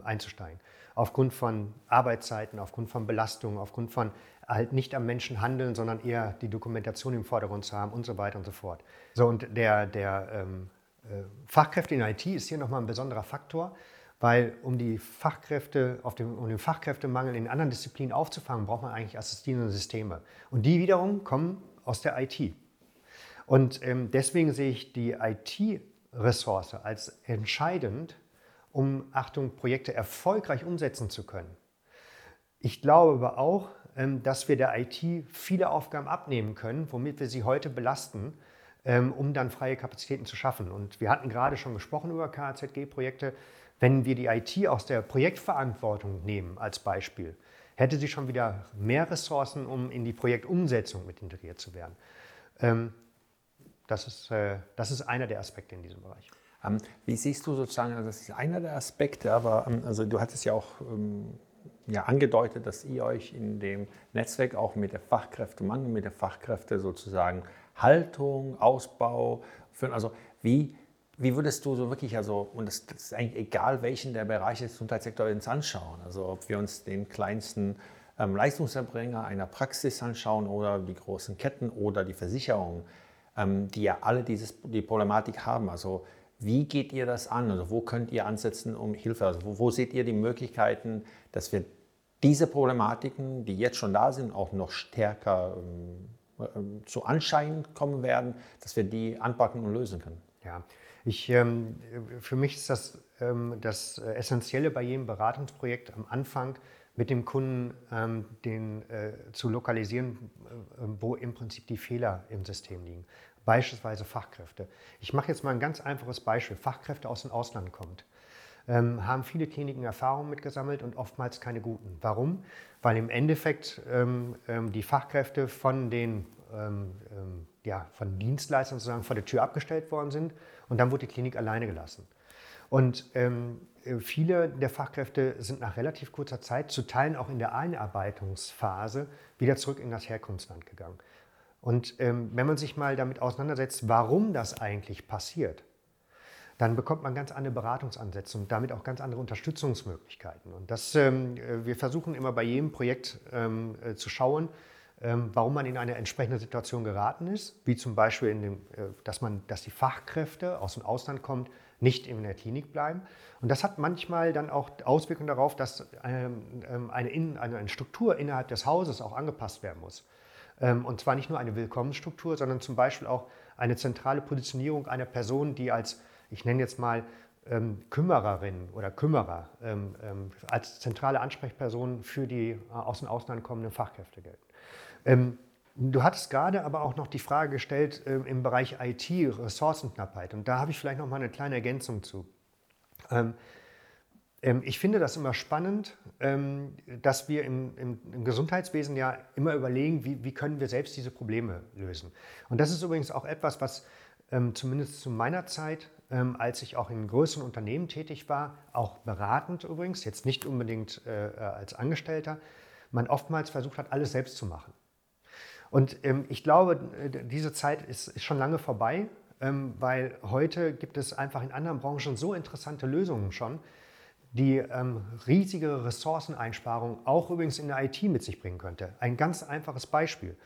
[SPEAKER 2] einzusteigen. Aufgrund von Arbeitszeiten, aufgrund von Belastungen, aufgrund von halt nicht am Menschen handeln, sondern eher die Dokumentation im Vordergrund zu haben und so weiter und so fort. So, und der, der ähm, äh, Fachkräfte in IT ist hier nochmal ein besonderer Faktor, weil um die Fachkräfte, auf dem, um den Fachkräftemangel in anderen Disziplinen aufzufangen, braucht man eigentlich assistierende Systeme. Und die wiederum kommen aus der IT. Und ähm, deswegen sehe ich die IT-Ressource als entscheidend, um, Achtung, Projekte erfolgreich umsetzen zu können. Ich glaube aber auch, ähm, dass wir der IT viele Aufgaben abnehmen können, womit wir sie heute belasten ähm, um dann freie Kapazitäten zu schaffen. Und wir hatten gerade schon gesprochen über KZG-Projekte. Wenn wir die IT aus der Projektverantwortung nehmen als Beispiel, hätte sie schon wieder mehr Ressourcen, um in die Projektumsetzung mit integriert zu werden. Ähm, das ist, äh, das ist einer der Aspekte in diesem Bereich.
[SPEAKER 1] Ähm, wie siehst du sozusagen, also das ist einer der Aspekte, aber also du hattest ja auch ja, angedeutet, dass ihr euch in dem Netzwerk auch mit der Fachkräftemangel, mit der Fachkräfte sozusagen Haltung, Ausbau führen? Also wie, wie würdest du so wirklich, also, und das, das ist eigentlich egal, welchen der Bereiche des Gesundheitssektors uns anschauen, also ob wir uns den kleinsten ähm, Leistungserbringer einer Praxis anschauen oder die großen Ketten oder die Versicherungen, ähm, die ja alle dieses, die Problematik haben. Also wie geht ihr das an? Also wo könnt ihr ansetzen um Hilfe? Also wo, wo seht ihr die Möglichkeiten, dass wir diese Problematiken, die jetzt schon da sind, auch noch stärker ähm, äh, zu Anschein kommen werden, dass wir die anpacken und lösen können.
[SPEAKER 2] Ja, ich, ähm, für mich ist das ähm, das Essentielle bei jedem Beratungsprojekt am Anfang mit dem Kunden ähm, den, äh, zu lokalisieren, äh, wo im Prinzip die Fehler im System liegen. Beispielsweise Fachkräfte. Ich mache jetzt mal ein ganz einfaches Beispiel. Fachkräfte aus dem Ausland kommt. Ähm, haben viele Kliniken Erfahrungen mitgesammelt und oftmals keine guten. Warum? Weil im Endeffekt ähm, ähm, die Fachkräfte von den ähm, ähm, ja, von Dienstleistern sozusagen vor der Tür abgestellt worden sind und dann wurde die Klinik alleine gelassen. Und ähm, viele der Fachkräfte sind nach relativ kurzer Zeit, zu Teilen auch in der Einarbeitungsphase, wieder zurück in das Herkunftsland gegangen. Und ähm, wenn man sich mal damit auseinandersetzt, warum das eigentlich passiert, dann bekommt man ganz andere Beratungsansätze und damit auch ganz andere Unterstützungsmöglichkeiten. Und das, ähm, äh, wir versuchen immer bei jedem Projekt ähm, äh, zu schauen, ähm, warum man in eine entsprechende Situation geraten ist, wie zum Beispiel, dem, äh, dass, man, dass die Fachkräfte aus dem Ausland kommen, nicht in der Klinik bleiben. Und das hat manchmal dann auch Auswirkungen darauf, dass ähm, ähm, eine, eine, Struktur innerhalb des Hauses auch angepasst werden muss. Ähm, und zwar nicht nur eine Willkommensstruktur, sondern zum Beispiel auch eine zentrale Positionierung einer Person, die als, ich nenne jetzt mal, Kümmererin oder Kümmerer als zentrale Ansprechperson für die äh, aus dem Ausland kommenden Fachkräfte gelten. Du hattest gerade aber auch noch die Frage gestellt äh, im Bereich IT, Ressourcenknappheit. Und da habe ich vielleicht noch mal eine kleine Ergänzung zu. Ähm, ähm, ich finde das immer spannend, ähm, dass wir im, im, im, Gesundheitswesen ja immer überlegen, wie, wie, können wir selbst diese Probleme lösen. Und das ist übrigens auch etwas, was ähm, zumindest zu meiner Zeit, ähm, als ich auch in größeren Unternehmen tätig war, auch beratend übrigens, jetzt nicht unbedingt äh, äh als Angestellter, man oftmals versucht hat, alles selbst zu machen. Und ähm, ich glaube, diese Zeit ist, ist schon lange vorbei, ähm, weil heute gibt es einfach in anderen Branchen so interessante Lösungen schon, die ähm, riesige Ressourceneinsparungen auch übrigens in der IT mit sich bringen könnte. Ein ganz einfaches Beispiel.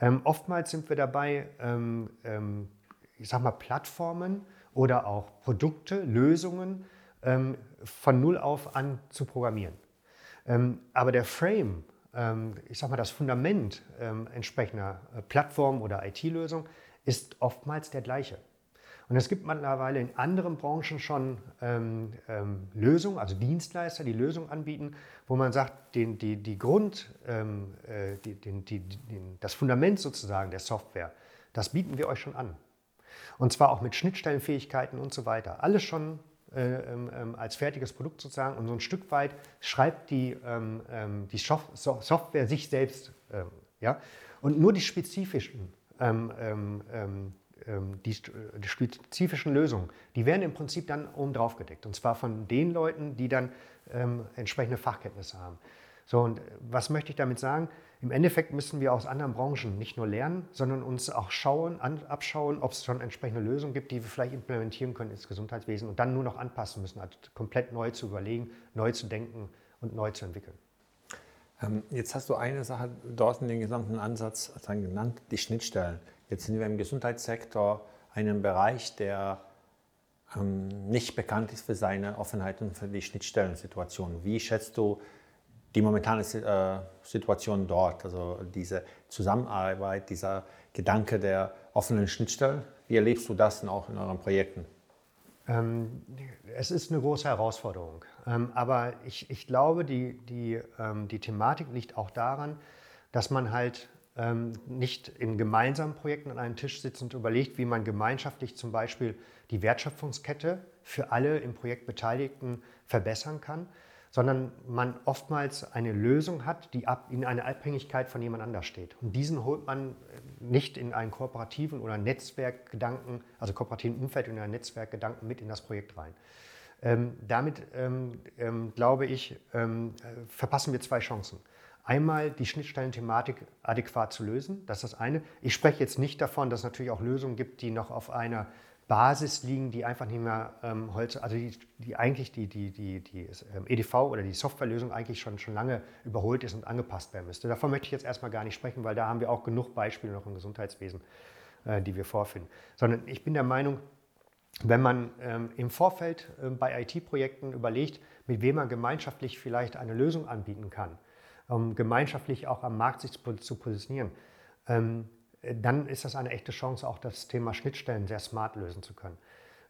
[SPEAKER 2] Ähm, oftmals sind wir dabei, ähm, ähm, ich sag mal, Plattformen oder auch Produkte, Lösungen von Null auf an zu programmieren. aber der Frame, ich sage mal, das Fundament ähm, entsprechender äh, Plattform oder IT-Lösung ist oftmals der gleiche. Und es gibt mittlerweile in anderen Branchen schon ähm, ähm, Lösungen, also Dienstleister, die Lösungen anbieten, wo man sagt, den, die, die Grund, ähm, äh, die, den, die, den, das Fundament sozusagen der Software, das bieten wir euch schon an. Und zwar auch mit Schnittstellenfähigkeiten und so weiter. Alles schon ähm, ähm, als fertiges Produkt sozusagen und so ein Stück weit schreibt die, ähm, ähm die Software sich selbst. Ähm, ja? Und nur die spezifischen, ähm, die, die, spezifischen Lösungen, die werden im Prinzip dann oben drauf gedeckt. Und zwar von den Leuten, die dann entsprechende Fachkenntnisse haben. So, und was möchte ich damit sagen? Im Endeffekt müssen wir aus anderen Branchen nicht nur lernen, sondern uns auch schauen, an, abschauen, ob es schon entsprechende Lösungen gibt, die wir vielleicht implementieren können ins Gesundheitswesen und dann nur noch anpassen müssen, also komplett neu zu überlegen, neu zu denken und neu zu entwickeln.
[SPEAKER 1] Ähm, jetzt hast du eine Sache dort in den gesamten Ansatz genannt, die Schnittstellen. Jetzt sind wir im Gesundheitssektor einen Bereich, der ähm, nicht bekannt ist für seine Offenheit und für die Schnittstellensituation. Wie schätzt du die momentane äh, Situation dort, also diese Zusammenarbeit, dieser Gedanke der offenen Schnittstellen. Wie erlebst du das denn auch in euren Projekten?
[SPEAKER 2] Ähm, es ist eine große Herausforderung. Ähm, aber ich, ich glaube, die, die, ähm, die Thematik liegt auch daran, dass man halt ähm, nicht in gemeinsamen Projekten an einem Tisch sitzt und überlegt, wie man gemeinschaftlich zum Beispiel die Wertschöpfungskette für alle im Projekt Beteiligten verbessern kann, sondern man oftmals eine Lösung hat, die in eine Abhängigkeit von jemand anders steht. Und diesen holt man nicht in einen kooperativen oder Netzwerkgedanken, also kooperativen Umfeld in einen Netzwerkgedanken mit in das Projekt rein. Ähm, damit, ähm, ähm, glaube ich, ähm, verpassen wir zwei Chancen. Einmal die Schnittstellenthematik adäquat zu lösen, das ist das eine. Ich spreche jetzt nicht davon, dass es natürlich auch Lösungen gibt, die noch auf einer Basis liegen, die einfach nicht mehr ähm, heute, also die, die eigentlich die, die, die, die ähm, EDV oder die Softwarelösung eigentlich schon, schon lange überholt ist und angepasst werden müsste. Davon möchte ich jetzt erstmal gar nicht sprechen, weil da haben wir auch genug Beispiele noch im Gesundheitswesen, äh, die wir vorfinden. Sondern ich bin der Meinung, wenn man ähm, im Vorfeld äh, bei IT-Projekten überlegt, mit wem man gemeinschaftlich vielleicht eine Lösung anbieten kann, um gemeinschaftlich auch am Markt sich zu positionieren, ähm, dann ist das eine echte Chance, auch das Thema Schnittstellen sehr smart lösen zu können.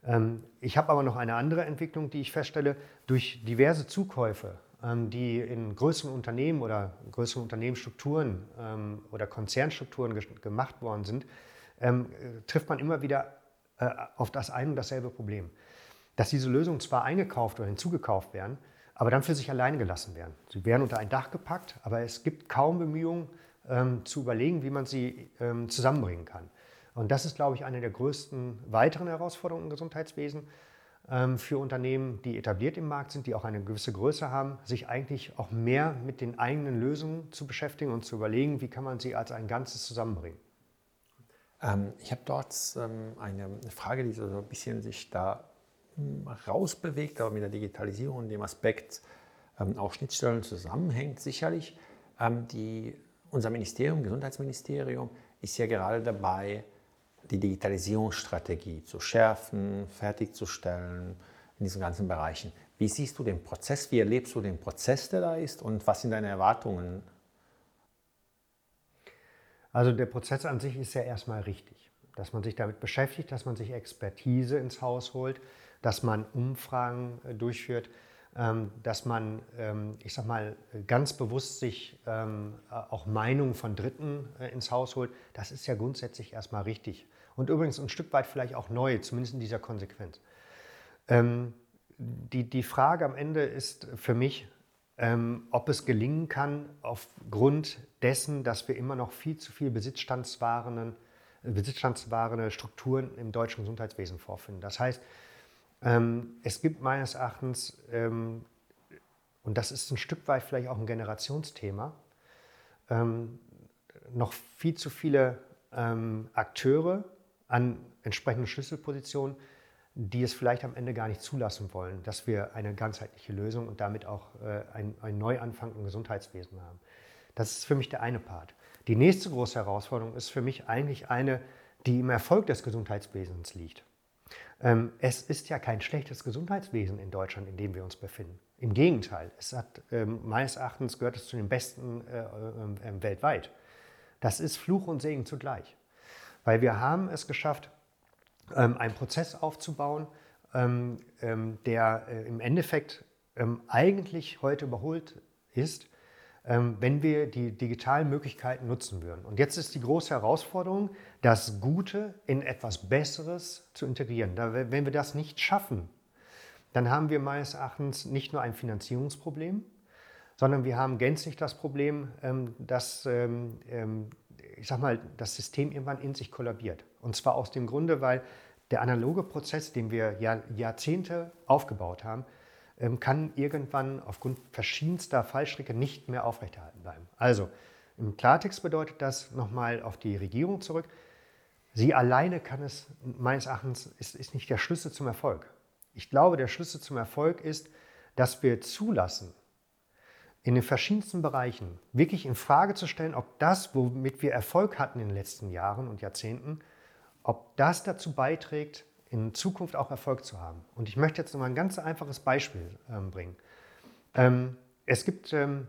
[SPEAKER 2] Ähm, ich habe aber noch eine andere Entwicklung, die ich feststelle. Durch diverse Zukäufe, ähm, die in größeren Unternehmen oder größeren Unternehmensstrukturen ähm, oder Konzernstrukturen gemacht worden sind, trifft man immer wieder äh, auf das ein und dasselbe Problem. Dass diese Lösungen zwar eingekauft oder hinzugekauft werden, aber dann für sich alleine gelassen werden. Sie werden unter ein Dach gepackt, aber es gibt kaum Bemühungen zu überlegen, wie man sie zusammenbringen kann. Und das ist, glaube ich, eine der größten weiteren Herausforderungen im Gesundheitswesen ähm, für Unternehmen, die etabliert im Markt sind, die auch eine gewisse Größe haben, sich eigentlich auch mehr mit den eigenen Lösungen zu beschäftigen und zu überlegen, wie kann man sie als ein Ganzes zusammenbringen.
[SPEAKER 1] Ähm, ich habe dort ähm, eine Frage, die so ein bisschen sich da hm, rausbewegt, aber mit der Digitalisierung und dem Aspekt ähm, auch Schnittstellen zusammenhängt, sicherlich. Ähm, die, unser Ministerium, Gesundheitsministerium, ist ja gerade dabei, die Digitalisierungsstrategie zu schärfen, fertigzustellen in diesen ganzen Bereichen. Wie siehst du den Prozess? Wie erlebst du den Prozess, der da ist? Und was sind deine Erwartungen?
[SPEAKER 2] Also der Prozess an sich ist ja erstmal richtig, dass man sich damit beschäftigt, dass man sich Expertise ins Haus holt, dass man Umfragen äh, durchführt, dass man, ähm, ich sag mal, ganz bewusst sich ähm, auch Meinungen von Dritten äh, ins Haus holt. Das ist ja grundsätzlich erstmal richtig und übrigens ein Stück weit vielleicht auch neu, zumindest in dieser Konsequenz. Ähm, die, die Frage am Ende ist für mich, ähm, ob es gelingen kann, aufgrund dessen, dass wir immer noch viel zu viel besitzstandswarende, besitzstandswarende Strukturen im deutschen Gesundheitswesen vorfinden. Das heißt, ähm, es gibt meines Erachtens, ähm, und das ist ein Stück weit vielleicht auch ein Generationsthema, ähm, noch viel zu viele ähm, Akteure, an entsprechenden Schlüsselpositionen, die es vielleicht am Ende gar nicht zulassen wollen, dass wir eine ganzheitliche Lösung und damit auch äh, einen Neuanfang im Gesundheitswesen haben. Das ist für mich der eine Part. Die nächste große Herausforderung ist für mich eigentlich eine, die im Erfolg des Gesundheitswesens liegt. Ähm, es ist ja kein schlechtes Gesundheitswesen in Deutschland, in dem wir uns befinden. Im Gegenteil, es hat ähm, meines Erachtens gehört es zu den besten äh, äh, weltweit. Das ist Fluch und Segen zugleich. Weil wir haben es geschafft, ähm, einen Prozess aufzubauen, ähm, ähm, der äh, im Endeffekt eigentlich heute überholt ist, wenn wir die digitalen Möglichkeiten nutzen würden. Und jetzt ist die große Herausforderung, das Gute in etwas Besseres zu integrieren. wenn wir das nicht schaffen, dann haben wir meines Erachtens nicht nur ein Finanzierungsproblem, sondern wir haben gänzlich das Problem, dass ich sag mal, das System irgendwann in sich kollabiert. Und zwar aus dem Grunde, weil der analoge Prozess, den wir Jahr, Jahrzehnte aufgebaut haben, ähm, kann irgendwann aufgrund verschiedenster Fallstricke nicht mehr aufrechterhalten bleiben. Also im Klartext bedeutet das nochmal auf die Regierung zurück. Sie alleine kann es, meines Erachtens, ist, ist nicht der Schlüssel zum Erfolg. Ich glaube, der Schlüssel zum Erfolg ist, dass wir zulassen, in den verschiedensten Bereichen wirklich in Frage zu stellen, ob das, womit wir Erfolg hatten in den letzten Jahren und Jahrzehnten, ob das dazu beiträgt, in Zukunft auch Erfolg zu haben. Und ich möchte jetzt noch mal ein ganz einfaches Beispiel ähm, bringen. Ähm, es gibt ähm,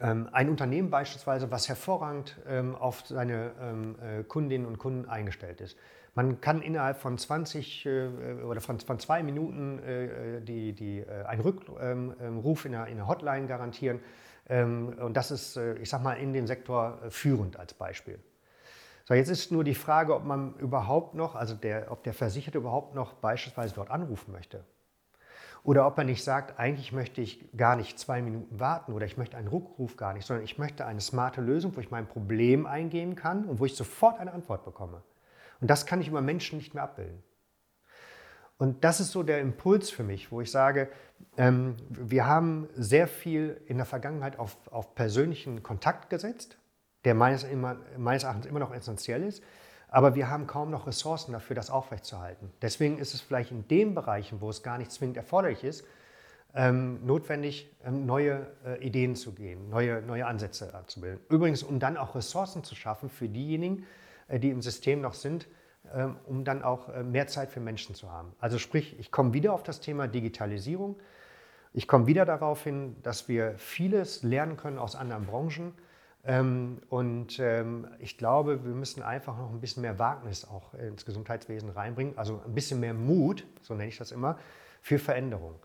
[SPEAKER 2] ähm ein Unternehmen beispielsweise, was hervorragend ähm, auf seine ähm, äh, Kundinnen und Kunden eingestellt ist. Man kann innerhalb von 20 äh, oder von, von zwei Minuten äh, die, die, äh, einen Rückruf in einer, in Hotline garantieren. Und das ist, äh, ich sag mal, in dem Sektor äh, führend als Beispiel. So, jetzt ist nur die Frage, ob man überhaupt noch, also der, ob der Versicherte überhaupt noch beispielsweise dort anrufen möchte. Oder ob er nicht sagt, eigentlich möchte ich gar nicht zwei Minuten warten oder ich möchte einen Rückruf gar nicht, sondern ich möchte eine smarte Lösung, wo ich mein Problem eingeben kann und wo ich sofort eine Antwort bekomme. Und das kann ich über Menschen nicht mehr abbilden. Und das ist so der Impuls für mich, wo ich sage, ähm, wir haben sehr viel in der Vergangenheit auf, auf persönlichen Kontakt gesetzt, der meines, immer, meines Erachtens immer noch essentiell ist, aber wir haben kaum noch Ressourcen dafür, das aufrechtzuerhalten. Deswegen ist es vielleicht in den Bereichen, wo es gar nicht zwingend erforderlich ist, ähm, notwendig, ähm, neue äh, Ideen zu gehen, neue, neue Ansätze abzubilden. Übrigens, um dann auch Ressourcen zu schaffen für diejenigen, äh, die im System noch sind, ähm, um dann auch äh, mehr Zeit für Menschen zu haben. Also sprich, ich komme wieder auf das Thema Digitalisierung. Ich komme wieder darauf hin, dass wir vieles lernen können aus anderen Branchen, und ähm, ich glaube, wir müssen einfach noch ein bisschen mehr Wagnis auch ins Gesundheitswesen reinbringen, also ein bisschen mehr Mut, so nenne ich das immer, für Veränderung.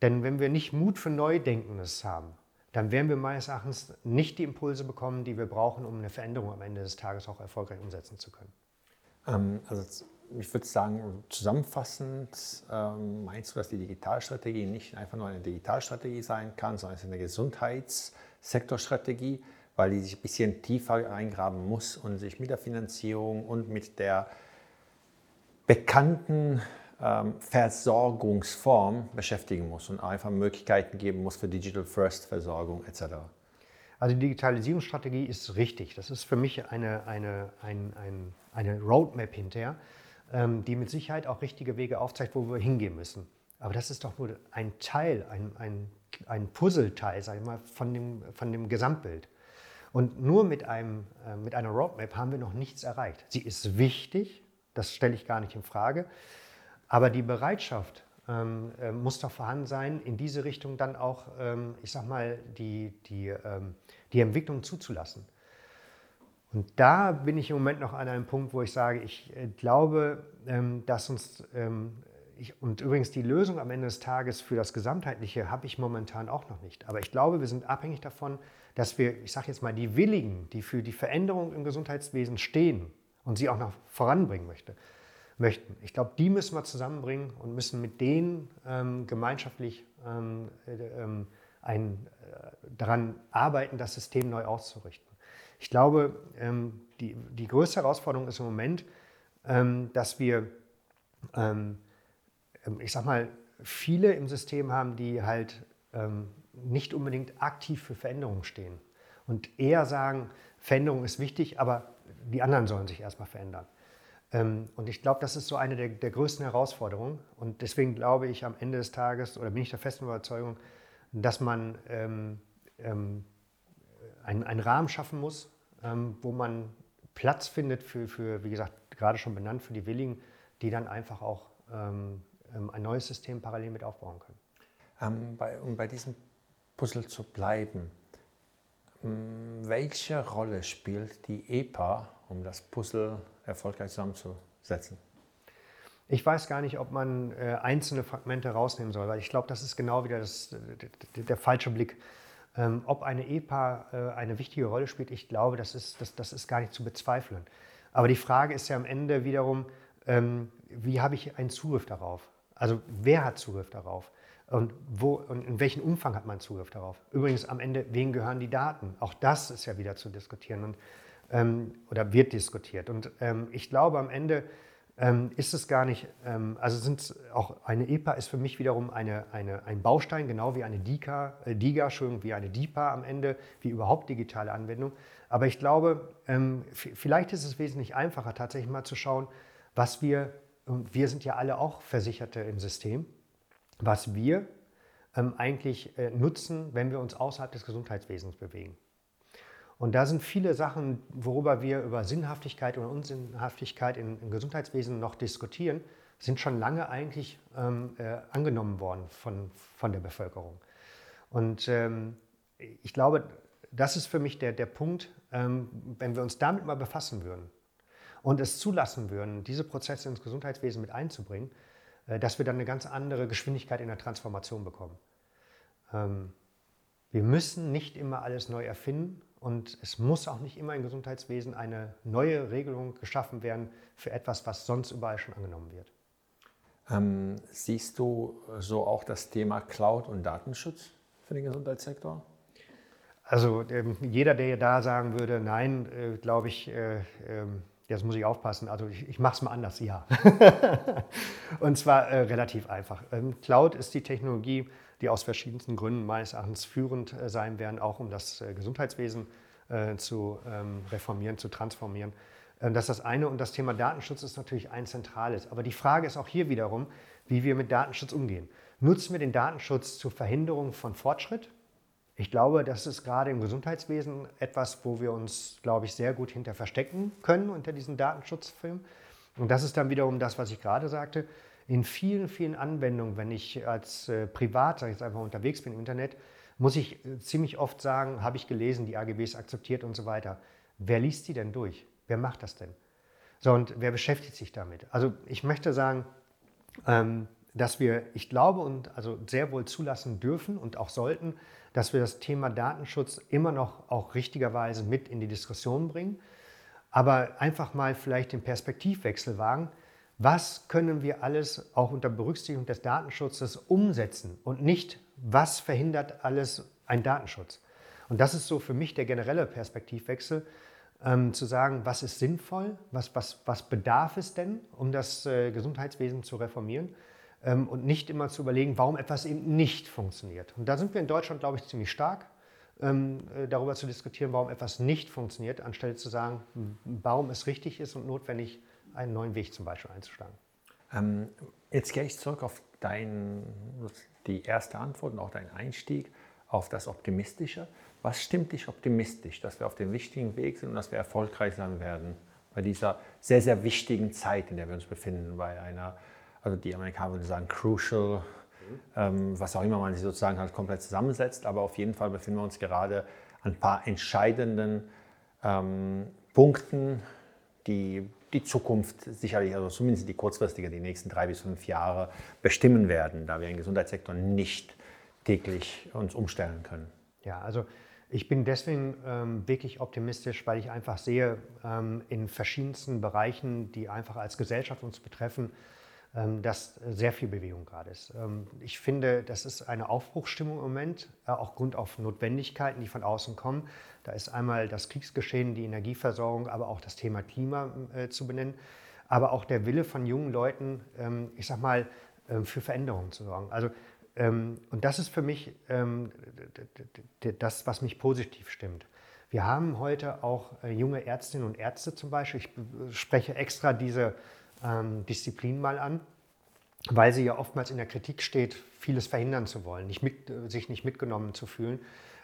[SPEAKER 2] Denn wenn wir nicht Mut für Neudenkendes haben, dann werden wir meines Erachtens nicht die Impulse bekommen, die wir brauchen, um eine Veränderung am Ende des Tages auch erfolgreich umsetzen zu können.
[SPEAKER 1] Ähm, also ich würde sagen, zusammenfassend ähm, meinst du, dass die Digitalstrategie nicht einfach nur eine Digitalstrategie sein kann, sondern es ist eine Gesundheitssektorstrategie, weil die sich ein bisschen tiefer eingraben muss und sich mit der Finanzierung und mit der bekannten ähm, Versorgungsform beschäftigen muss und einfach Möglichkeiten geben muss für Digital First Versorgung etc.
[SPEAKER 2] Also die Digitalisierungsstrategie ist richtig. Das ist für mich eine, eine, ein, ein, eine Roadmap hinterher, ähm, die mit Sicherheit auch richtige Wege aufzeigt, wo wir hingehen müssen. Aber das ist doch nur ein Teil, ein, ein, ein Puzzleteil, sage ich mal, von dem, von dem Gesamtbild. Und nur mit, einem, äh, mit einer Roadmap haben wir noch nichts erreicht. Sie ist wichtig, das stelle ich gar nicht in Frage. Aber die Bereitschaft ähm, äh, muss doch vorhanden sein, in diese Richtung dann auch, ähm, ich sag mal, die, die, ähm, die Entwicklung zuzulassen. Und da bin ich im Moment noch an einem Punkt, wo ich sage, ich äh, glaube, ähm, dass uns, ähm, und übrigens die Lösung am Ende des Tages für das Gesamtheitliche habe ich momentan auch noch nicht. Aber ich glaube, wir sind abhängig davon, dass wir, ich sage jetzt mal, die Willigen, die für die Veränderung im Gesundheitswesen stehen und sie auch noch voranbringen möchte, möchten. Ich glaube, die müssen wir zusammenbringen und müssen mit denen ähm, gemeinschaftlich ähm, äh, ähm, ein, äh, daran arbeiten, das System neu auszurichten. Ich glaube, ähm, die, die größte Herausforderung ist im Moment, ähm, dass wir, ähm, ich sag mal, viele im System haben, die halt nicht unbedingt aktiv für Veränderungen stehen und eher sagen, Veränderung ist wichtig, aber die anderen sollen sich erstmal verändern. Ähm, und ich glaube, das ist so eine der, der, größten Herausforderungen. Und deswegen glaube ich am Ende des Tages oder bin ich der festen Überzeugung, dass man ähm, ähm, einen, einen, Rahmen schaffen muss, ähm, wo man Platz findet für, für, wie gesagt, gerade schon benannt, für die Willigen, die dann einfach auch ähm, ähm, ein neues System parallel mit aufbauen können.
[SPEAKER 1] Bei, um bei diesem Puzzle zu bleiben, welche Rolle spielt die EPA, um das Puzzle erfolgreich zusammenzusetzen?
[SPEAKER 2] Ich weiß gar nicht, ob man äh, einzelne Fragmente rausnehmen soll, weil ich glaube, das ist genau wieder das, der, der falsche Blick. Ähm, ob eine EPA äh, eine wichtige Rolle spielt, ich glaube, das ist, das, das ist gar nicht zu bezweifeln. Aber die Frage ist ja am Ende wiederum, ähm, wie habe ich einen Zugriff darauf? Also wer hat Zugriff darauf? Und, wo, und in welchem Umfang hat man Zugriff darauf? Übrigens am Ende, wem gehören die Daten? Auch das ist ja wieder zu diskutieren. Und ähm, oder wird diskutiert. Und ähm, ich glaube, am Ende ähm, ist es gar nicht, ähm, also sind auch eine EPA ist für mich wiederum eine, eine, ein Baustein, genau wie eine DIGA, äh, DIGA, wie eine DIPA am Ende, wie überhaupt digitale Anwendung. Aber ich glaube, ähm, vielleicht ist es wesentlich einfacher, tatsächlich mal zu schauen, was wir, und wir sind ja alle auch Versicherte im System, was wir ähm, eigentlich äh, nutzen, wenn wir uns außerhalb des Gesundheitswesens bewegen. Und da sind viele Sachen, worüber wir über Sinnhaftigkeit oder Unsinnhaftigkeit im, im Gesundheitswesen noch diskutieren, sind schon lange eigentlich ähm, äh, angenommen worden von, von der Bevölkerung. Und ähm, ich glaube, das ist für mich der, der Punkt, ähm, wenn wir uns damit mal befassen würden und es zulassen würden, diese Prozesse ins Gesundheitswesen mit einzubringen, dass wir dann eine ganz andere Geschwindigkeit in der Transformation bekommen. Ähm, wir müssen nicht immer alles neu erfinden, und es muss auch nicht immer im Gesundheitswesen eine neue Regelung geschaffen werden für etwas, was sonst überall schon angenommen wird.
[SPEAKER 1] Ähm, siehst du so auch das Thema Cloud und Datenschutz für den Gesundheitssektor?
[SPEAKER 2] Also ähm, jeder, der da sagen würde, nein, äh, glaube ich, äh, äh, jetzt muss ich aufpassen. Also ich, ich mache es mal anders, ja. und zwar äh, relativ einfach. Ähm, Cloud ist die Technologie, die aus verschiedensten Gründen meines Erachtens führend äh, sein werden, auch um das äh, Gesundheitswesen äh, zu ähm, reformieren, zu transformieren. Das ist das eine und das Thema Datenschutz ist natürlich ein zentrales. Aber die Frage ist auch hier wiederum, wie wir mit Datenschutz umgehen. Nutzen wir den Datenschutz zur Verhinderung von Fortschritt? Ich glaube, das ist gerade im Gesundheitswesen etwas, wo wir uns, glaube ich, sehr gut hinter verstecken können, unter diesen Datenschutzfilm. Und das ist dann wiederum das, was ich gerade sagte in vielen, vielen Anwendungen, wenn ich als äh, Privat, jetzt einfach unterwegs bin im Internet, muss ich äh, ziemlich oft sagen, habe ich gelesen, die AGBs akzeptiert und so weiter. Wer liest die denn durch? Wer macht das denn? So, und wer beschäftigt sich damit? Also ich möchte sagen, ähm, dass wir, ich glaube und also sehr wohl zulassen dürfen und auch sollten, dass wir das Thema Datenschutz immer noch auch richtigerweise mit in die Diskussion bringen, aber einfach mal vielleicht den Perspektivwechsel wagen. Was können wir alles auch unter Berücksichtigung des Datenschutzes umsetzen und nicht, was verhindert alles ein Datenschutz? Und das ist so für mich der generelle Perspektivwechsel, ähm, zu sagen, was ist sinnvoll, was, was, was bedarf es denn, um das äh, Gesundheitswesen zu reformieren ähm, und nicht immer zu überlegen, warum etwas eben nicht funktioniert. Und da sind wir in Deutschland, glaube ich, ziemlich stark, ähm, äh, darüber zu diskutieren, warum etwas nicht funktioniert, anstelle zu sagen, warum es richtig ist und notwendig, einen neuen Weg zum Beispiel einzuschlagen.
[SPEAKER 1] Ähm, jetzt gehe ich zurück auf dein, die erste Antwort und auch deinen Einstieg auf das Optimistische. Was stimmt dich optimistisch, dass wir auf dem richtigen Weg sind und dass wir erfolgreich sein werden bei dieser sehr, sehr wichtigen Zeit, in der wir uns befinden, bei einer, also die Amerikaner würden sagen, crucial, ähm, was auch immer man sich sozusagen halt komplett zusammensetzt, aber auf jeden Fall befinden wir uns gerade an ein paar entscheidenden ähm, Punkten, die die Zukunft sicherlich, also zumindest die kurzfristige, die nächsten drei bis fünf Jahre bestimmen werden, da wir im Gesundheitssektor nicht täglich uns umstellen können.
[SPEAKER 2] Ja, also ich bin deswegen ähm, wirklich optimistisch, weil ich einfach sehe, ähm, in verschiedensten Bereichen, die einfach als Gesellschaft uns betreffen, dass sehr viel Bewegung gerade ist. Ähm, ich finde, das ist eine Aufbruchsstimmung im Moment, äh, auch Grund auf Notwendigkeiten, die von außen kommen. Da ist einmal das Kriegsgeschehen, die Energieversorgung, aber auch das Thema Klima äh, zu benennen, aber auch der Wille von jungen Leuten, ähm, ich sag mal, für Veränderungen zu sorgen. Also ähm, und das ist für mich ähm, das, was mich positiv stimmt. Wir haben heute auch äh, junge Ärztinnen und Ärzte zum Beispiel. Ich spreche extra diese ähm, Disziplin mal an, weil sie ja oftmals in der Kritik steht, vieles verhindern zu wollen, nicht mit, äh, sich nicht mitgenommen zu fühlen.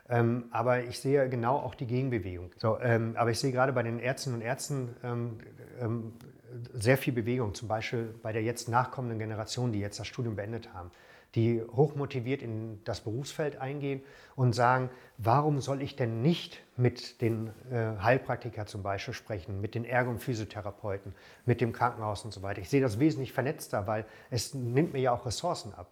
[SPEAKER 2] Ähm, aber ich sehe genau auch die Gegenbewegung. So, ähm, aber ich sehe gerade bei den Ärztinnen und Ärzten ähm, ähm, sehr viel Bewegung, zum Beispiel bei der jetzt nachkommenden Generation, die jetzt das Studium beendet haben die hochmotiviert in das Berufsfeld eingehen und sagen, warum soll ich denn nicht mit den äh, Heilpraktiker zum Beispiel sprechen, mit den Ergo- und Physiotherapeuten, mit dem Krankenhaus und so weiter. Ich sehe das wesentlich vernetzter, weil es nimmt mir ja auch Ressourcen ab.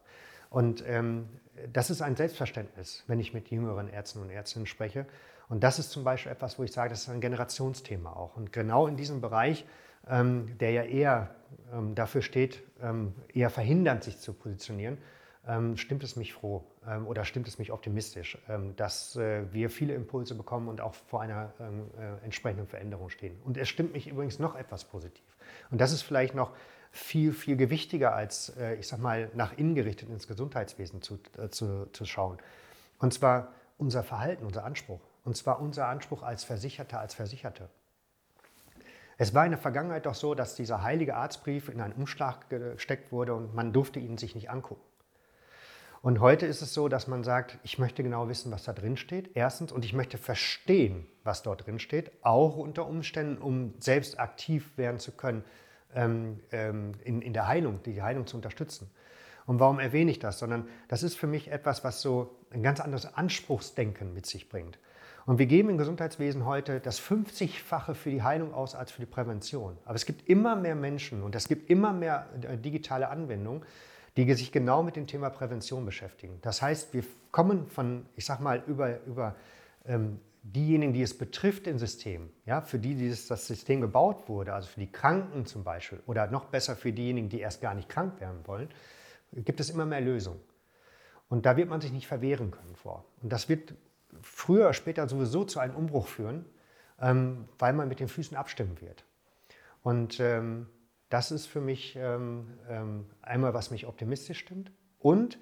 [SPEAKER 2] Und ähm, das ist ein Selbstverständnis, wenn ich mit jüngeren Ärzten und Ärztinnen spreche. Und das ist zum Beispiel etwas, wo ich sage, das ist ein Generationsthema auch. Und genau in diesem Bereich, ähm, der ja eher ähm, dafür steht, ähm, eher verhindernd sich zu positionieren, ähm, stimmt es mich froh ähm, oder stimmt es mich optimistisch, ähm, dass äh, wir viele Impulse bekommen und auch vor einer ähm, äh, entsprechenden Veränderung stehen. Und es stimmt mich übrigens noch etwas positiv. Und das ist vielleicht noch viel, viel gewichtiger als, äh, ich sag mal, nach innen gerichtet ins Gesundheitswesen zu, äh, zu, zu schauen. Und zwar unser Verhalten, unser Anspruch. Und zwar unser Anspruch als Versicherter, als Versicherte. Es war in der Vergangenheit doch so, dass dieser heilige Arztbrief in einen Umschlag gesteckt wurde und man durfte ihn sich nicht angucken. Und heute ist es so, dass man sagt, ich möchte genau wissen, was da drin steht. Erstens, und ich möchte verstehen, was dort drin steht, auch unter Umständen, um selbst aktiv werden zu können ähm, ähm, in, in der Heilung, die Heilung zu unterstützen. Und warum erwähne ich das? Sondern das ist für mich etwas, was so ein ganz anderes Anspruchsdenken mit sich bringt. Und wir geben im Gesundheitswesen heute das 50-fache für die Heilung aus als für die Prävention. Aber es gibt immer mehr Menschen und es gibt immer mehr äh, digitale Anwendungen, die sich genau mit dem Thema Prävention beschäftigen. Das heißt, wir kommen von, ich sag mal, über, über ähm, diejenigen, die es betrifft im System, ja, für die dieses, das System gebaut wurde, also für die Kranken zum Beispiel, oder noch besser für diejenigen, die erst gar nicht krank werden wollen, gibt es immer mehr Lösungen. Und da wird man sich nicht verwehren können vor. Und das wird früher oder später sowieso zu einem Umbruch führen, ähm, weil man mit den Füßen abstimmen wird. Und ähm, das ist für mich ähm, ähm, einmal, was mich optimistisch stimmt. Und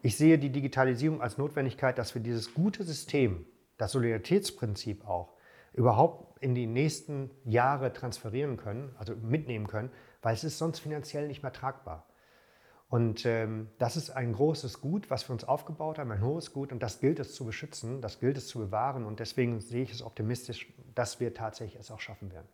[SPEAKER 2] ich sehe die Digitalisierung als Notwendigkeit, dass wir dieses gute System, das Solidaritätsprinzip auch, überhaupt in die nächsten Jahre transferieren können, also mitnehmen können, weil es ist sonst finanziell nicht mehr tragbar. Und ähm, das ist ein großes Gut, was wir uns aufgebaut haben, ein hohes Gut, und das gilt es zu beschützen, das gilt es zu bewahren. Und deswegen sehe ich es optimistisch, dass wir tatsächlich es auch schaffen werden.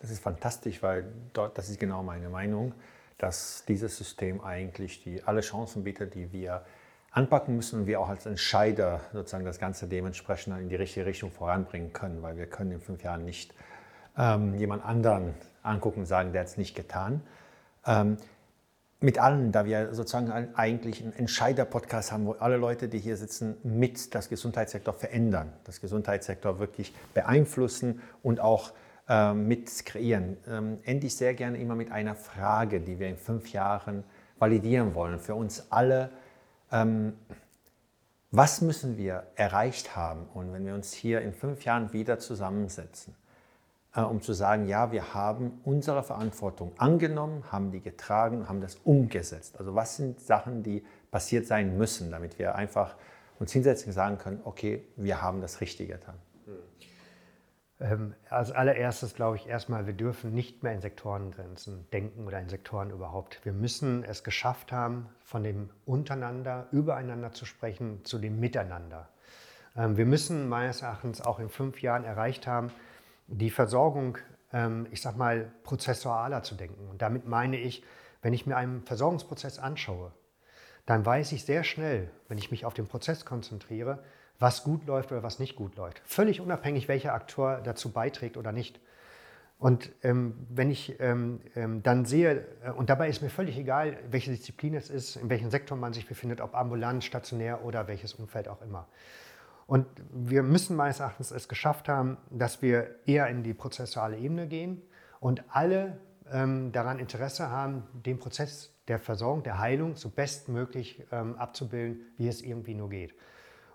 [SPEAKER 1] Das ist fantastisch, weil dort, das ist genau meine Meinung, dass dieses System eigentlich die, alle Chancen bietet, die wir anpacken müssen und wir auch als Entscheider sozusagen das Ganze dementsprechend in die richtige Richtung voranbringen können, weil wir können in fünf Jahren nicht ähm, jemand anderen angucken und sagen, der hat es nicht getan. Ähm, mit allen, da wir sozusagen eigentlich einen Entscheider-Podcast haben, wo alle Leute, die hier sitzen, mit das Gesundheitssektor verändern, das Gesundheitssektor wirklich beeinflussen und auch ähm, mit kreieren. Ähm, ende ich sehr gerne immer mit einer Frage, die wir in fünf Jahren validieren wollen, für uns alle. Ähm, was müssen wir erreicht haben? Und wenn wir uns hier in fünf Jahren wieder zusammensetzen, äh, um zu sagen, ja, wir haben unsere Verantwortung angenommen, haben die getragen, haben das umgesetzt. Also was sind Sachen, die passiert sein müssen, damit wir einfach uns hinsetzen und sagen können, okay, wir haben das Richtige getan.
[SPEAKER 2] Ähm, als allererstes glaube ich erstmal, wir dürfen nicht mehr in Sektorengrenzen denken oder in Sektoren überhaupt. Wir müssen es geschafft haben, von dem Untereinander, übereinander zu sprechen, zu dem Miteinander. Ähm, wir müssen meines Erachtens auch in fünf Jahren erreicht haben, die Versorgung, ähm, ich sag mal, prozessualer zu denken. Und damit meine ich, wenn ich mir einen Versorgungsprozess anschaue, dann weiß ich sehr schnell, wenn ich mich auf den Prozess konzentriere, was gut läuft oder was nicht gut läuft. Völlig unabhängig, welcher Akteur dazu beiträgt oder nicht. Und ähm, wenn ich ähm, ähm, dann sehe, äh, und dabei ist mir völlig egal, welche Disziplin es ist, in welchem Sektor man sich befindet, ob ambulant, stationär oder welches Umfeld auch immer. Und wir müssen meines Erachtens es geschafft haben, dass wir eher in die prozessuale Ebene gehen und alle ähm, daran Interesse haben, den Prozess der Versorgung, der Heilung so bestmöglich ähm, abzubilden, wie es irgendwie nur geht.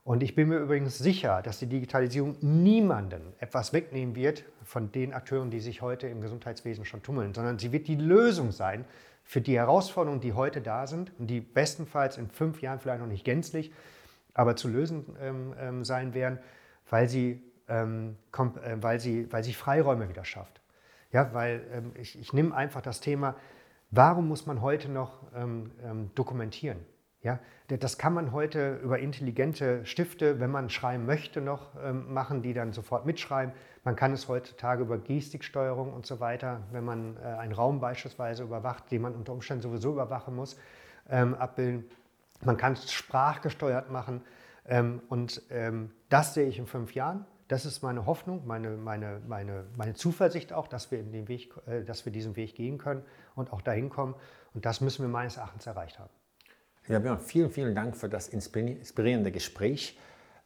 [SPEAKER 2] Und ich bin mir übrigens sicher, dass die Digitalisierung niemanden etwas wegnehmen wird von den Akteuren, die sich heute im Gesundheitswesen schon tummeln, sondern sie wird die Lösung sein für die Herausforderungen, die heute da sind und die bestenfalls in fünf Jahren vielleicht noch nicht gänzlich, aber zu lösen ähm, ähm, sein werden, weil sie, ähm, äh, weil, sie, weil sie Freiräume wieder schafft. Ja, weil ähm, ich, ich nehme einfach das Thema, warum muss man heute noch ähm, ähm, dokumentieren? Ja, das kann man heute über intelligente Stifte, wenn man schreiben möchte, noch machen, die dann sofort mitschreiben. Man kann es heutzutage über Gestiksteuerung und so weiter, wenn man äh, einen Raum beispielsweise überwacht, den man unter Umständen sowieso überwachen muss, abbilden. Man kann es sprachgesteuert machen. Ähm, und ähm, das sehe ich in fünf Jahren. Das ist meine Hoffnung, meine, meine, meine, meine Zuversicht auch, dass wir, in den Weg, äh, dass wir diesen Weg gehen können und auch dahin kommen. Und das müssen wir meines Erachtens erreicht haben.
[SPEAKER 1] Ja, Björn, vielen, vielen Dank für das inspirierende Gespräch,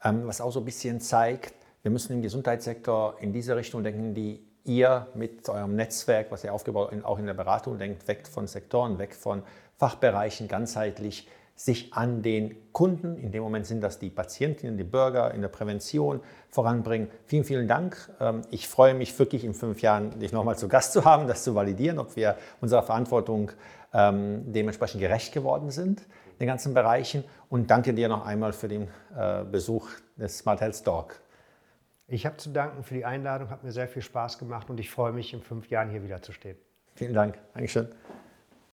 [SPEAKER 1] ähm, was auch so ein bisschen zeigt, wir müssen im Gesundheitssektor in diese Richtung denken, die ihr mit eurem Netzwerk, was ihr aufgebaut habt, auch in der Beratung denkt, weg von Sektoren, weg von Fachbereichen, ganzheitlich sich an den Kunden, in dem Moment sind das die Patientinnen, die Bürger in der Prävention voranbringen. Vielen, vielen Dank. Ähm, ich freue mich wirklich in fünf Jahren, dich nochmal zu Gast zu haben, das zu validieren, ob wir unserer Verantwortung ähm, dementsprechend gerecht geworden sind in den ganzen Bereichen. Und danke dir noch einmal für den äh, Besuch des Smart Health Talk.
[SPEAKER 2] Ich habe zu danken für die Einladung, hat mir sehr viel Spaß gemacht und ich freue mich, in fünf Jahren hier wieder zu stehen.
[SPEAKER 1] Vielen Dank. Dankeschön.